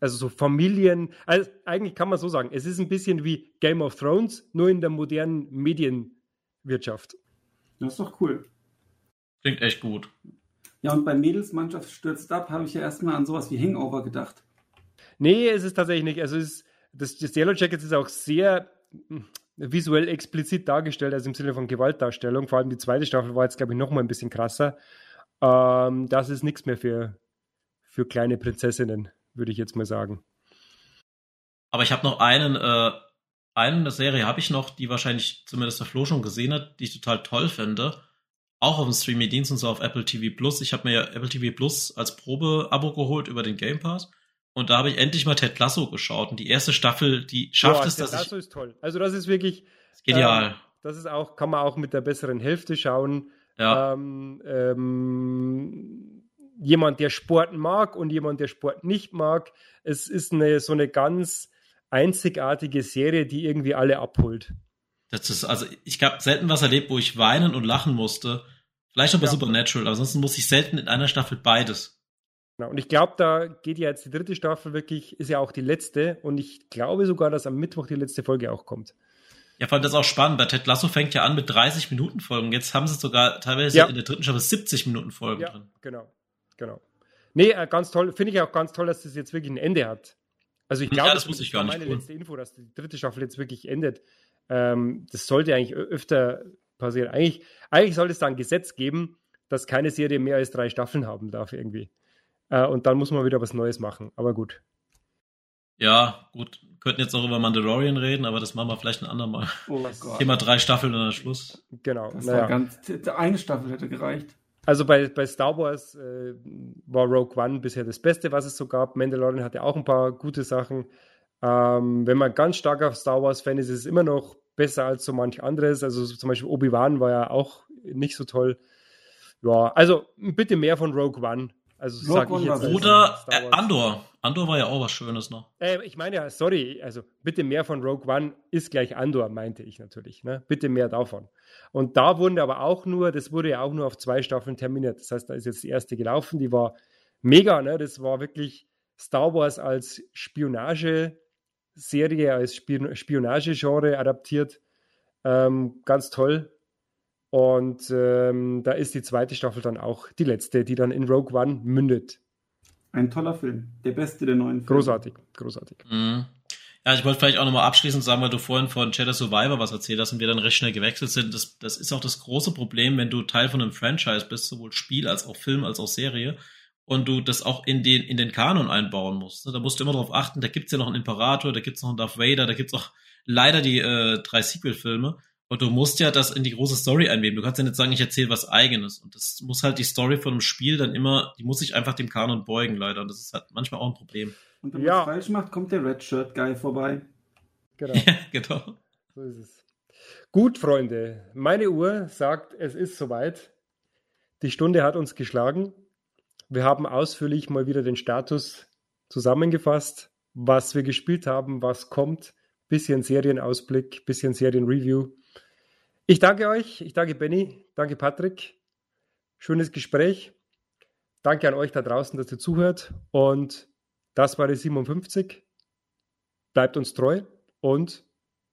also so Familien, also eigentlich kann man so sagen, es ist ein bisschen wie Game of Thrones, nur in der modernen Medienwirtschaft. Das ist doch cool. Klingt echt gut. Ja, und bei Mädelsmannschaft stürzt ab, habe ich ja erstmal an sowas wie Hangover gedacht. Nee, es ist tatsächlich nicht. Also es ist, das, das Yellow Jackets ist auch sehr, visuell explizit dargestellt, also im Sinne von Gewaltdarstellung. Vor allem die zweite Staffel war jetzt, glaube ich, noch mal ein bisschen krasser. Ähm, das ist nichts mehr für, für kleine Prinzessinnen, würde ich jetzt mal sagen. Aber ich habe noch einen, äh, eine Serie habe ich noch, die wahrscheinlich zumindest der Flo schon gesehen hat, die ich total toll finde. Auch auf dem Streaming-Dienst und so auf Apple TV Plus. Ich habe mir ja Apple TV Plus als Probe-Abo geholt über den Game Pass. Und da habe ich endlich mal Ted Lasso geschaut. Und die erste Staffel, die schafft Boah, es, dass Ted Lasso ich, ist toll. Also das ist wirklich genial. Ähm, das ist auch, kann man auch mit der besseren Hälfte schauen. Ja. Ähm, ähm, jemand, der Sport mag und jemand, der Sport nicht mag. Es ist eine, so eine ganz einzigartige Serie, die irgendwie alle abholt. Das ist, also ich habe selten was erlebt, wo ich weinen und lachen musste. Vielleicht noch bei ja. Supernatural, aber ansonsten muss ich selten in einer Staffel beides. Genau. Und ich glaube, da geht ja jetzt die dritte Staffel wirklich, ist ja auch die letzte. Und ich glaube sogar, dass am Mittwoch die letzte Folge auch kommt. Ja, allem das ist auch spannend. Bei Ted Lasso fängt ja an mit 30 Minuten Folgen. Jetzt haben sie sogar teilweise ja. in der dritten Staffel 70 Minuten Folgen ja, drin. Genau, genau. Nee, äh, ganz toll. Finde ich auch ganz toll, dass das jetzt wirklich ein Ende hat. Also ich glaube, ja, das, das ich gar nicht. meine cool. letzte Info, dass die dritte Staffel jetzt wirklich endet. Ähm, das sollte eigentlich öfter passieren. Eigentlich, eigentlich sollte es da ein Gesetz geben, dass keine Serie mehr als drei Staffeln haben darf irgendwie. Äh, und dann muss man wieder was Neues machen. Aber gut. Ja, gut. Könnten jetzt auch über Mandalorian reden, aber das machen wir vielleicht ein andermal. Oh Thema drei Staffeln und dann Schluss. Genau. Das naja. war ganz, eine Staffel hätte gereicht. Also bei, bei Star Wars äh, war Rogue One bisher das Beste, was es so gab. Mandalorian hatte auch ein paar gute Sachen. Ähm, wenn man ganz stark auf Star Wars-Fan ist, ist es immer noch besser als so manch anderes. Also zum Beispiel Obi-Wan war ja auch nicht so toll. Ja, also bitte mehr von Rogue One Also sag ich jetzt Oder äh, Andor. Andor war ja auch was Schönes noch. Äh, ich meine ja, sorry, also bitte mehr von Rogue One ist gleich Andor, meinte ich natürlich. Ne? Bitte mehr davon. Und da wurden aber auch nur, das wurde ja auch nur auf zwei Staffeln terminiert. Das heißt, da ist jetzt die erste gelaufen, die war mega, ne? Das war wirklich Star Wars als Spionage-Serie, als Spionagegenre adaptiert. Ähm, ganz toll. Und ähm, da ist die zweite Staffel dann auch die letzte, die dann in Rogue One mündet. Ein toller Film. Der beste der neuen Filme. Großartig, großartig. Mhm. Ja, ich wollte vielleicht auch nochmal abschließend sagen, weil du vorhin von Jedi Survivor was erzählt hast und wir dann recht schnell gewechselt sind. Das, das ist auch das große Problem, wenn du Teil von einem Franchise bist, sowohl Spiel als auch Film als auch Serie, und du das auch in den, in den Kanon einbauen musst. Da musst du immer darauf achten, da gibt's ja noch einen Imperator, da gibt's noch einen Darth Vader, da gibt's auch leider die äh, drei Sequel-Filme. Und du musst ja das in die große Story einweben. Du kannst ja nicht sagen, ich erzähle was eigenes. Und das muss halt die Story von einem Spiel dann immer, die muss sich einfach dem Kanon beugen, leider. Und das ist halt manchmal auch ein Problem. Und wenn man ja. es falsch macht, kommt der Red Shirt Guy vorbei. Genau. Ja, genau. So ist es. Gut, Freunde. Meine Uhr sagt, es ist soweit. Die Stunde hat uns geschlagen. Wir haben ausführlich mal wieder den Status zusammengefasst, was wir gespielt haben, was kommt. Bisschen Serienausblick, bisschen Serienreview. Ich danke euch, ich danke Benny, danke Patrick. Schönes Gespräch. Danke an euch da draußen, dass ihr zuhört. Und das war die 57. Bleibt uns treu und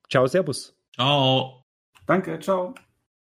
ciao, servus. Ciao. Danke, ciao.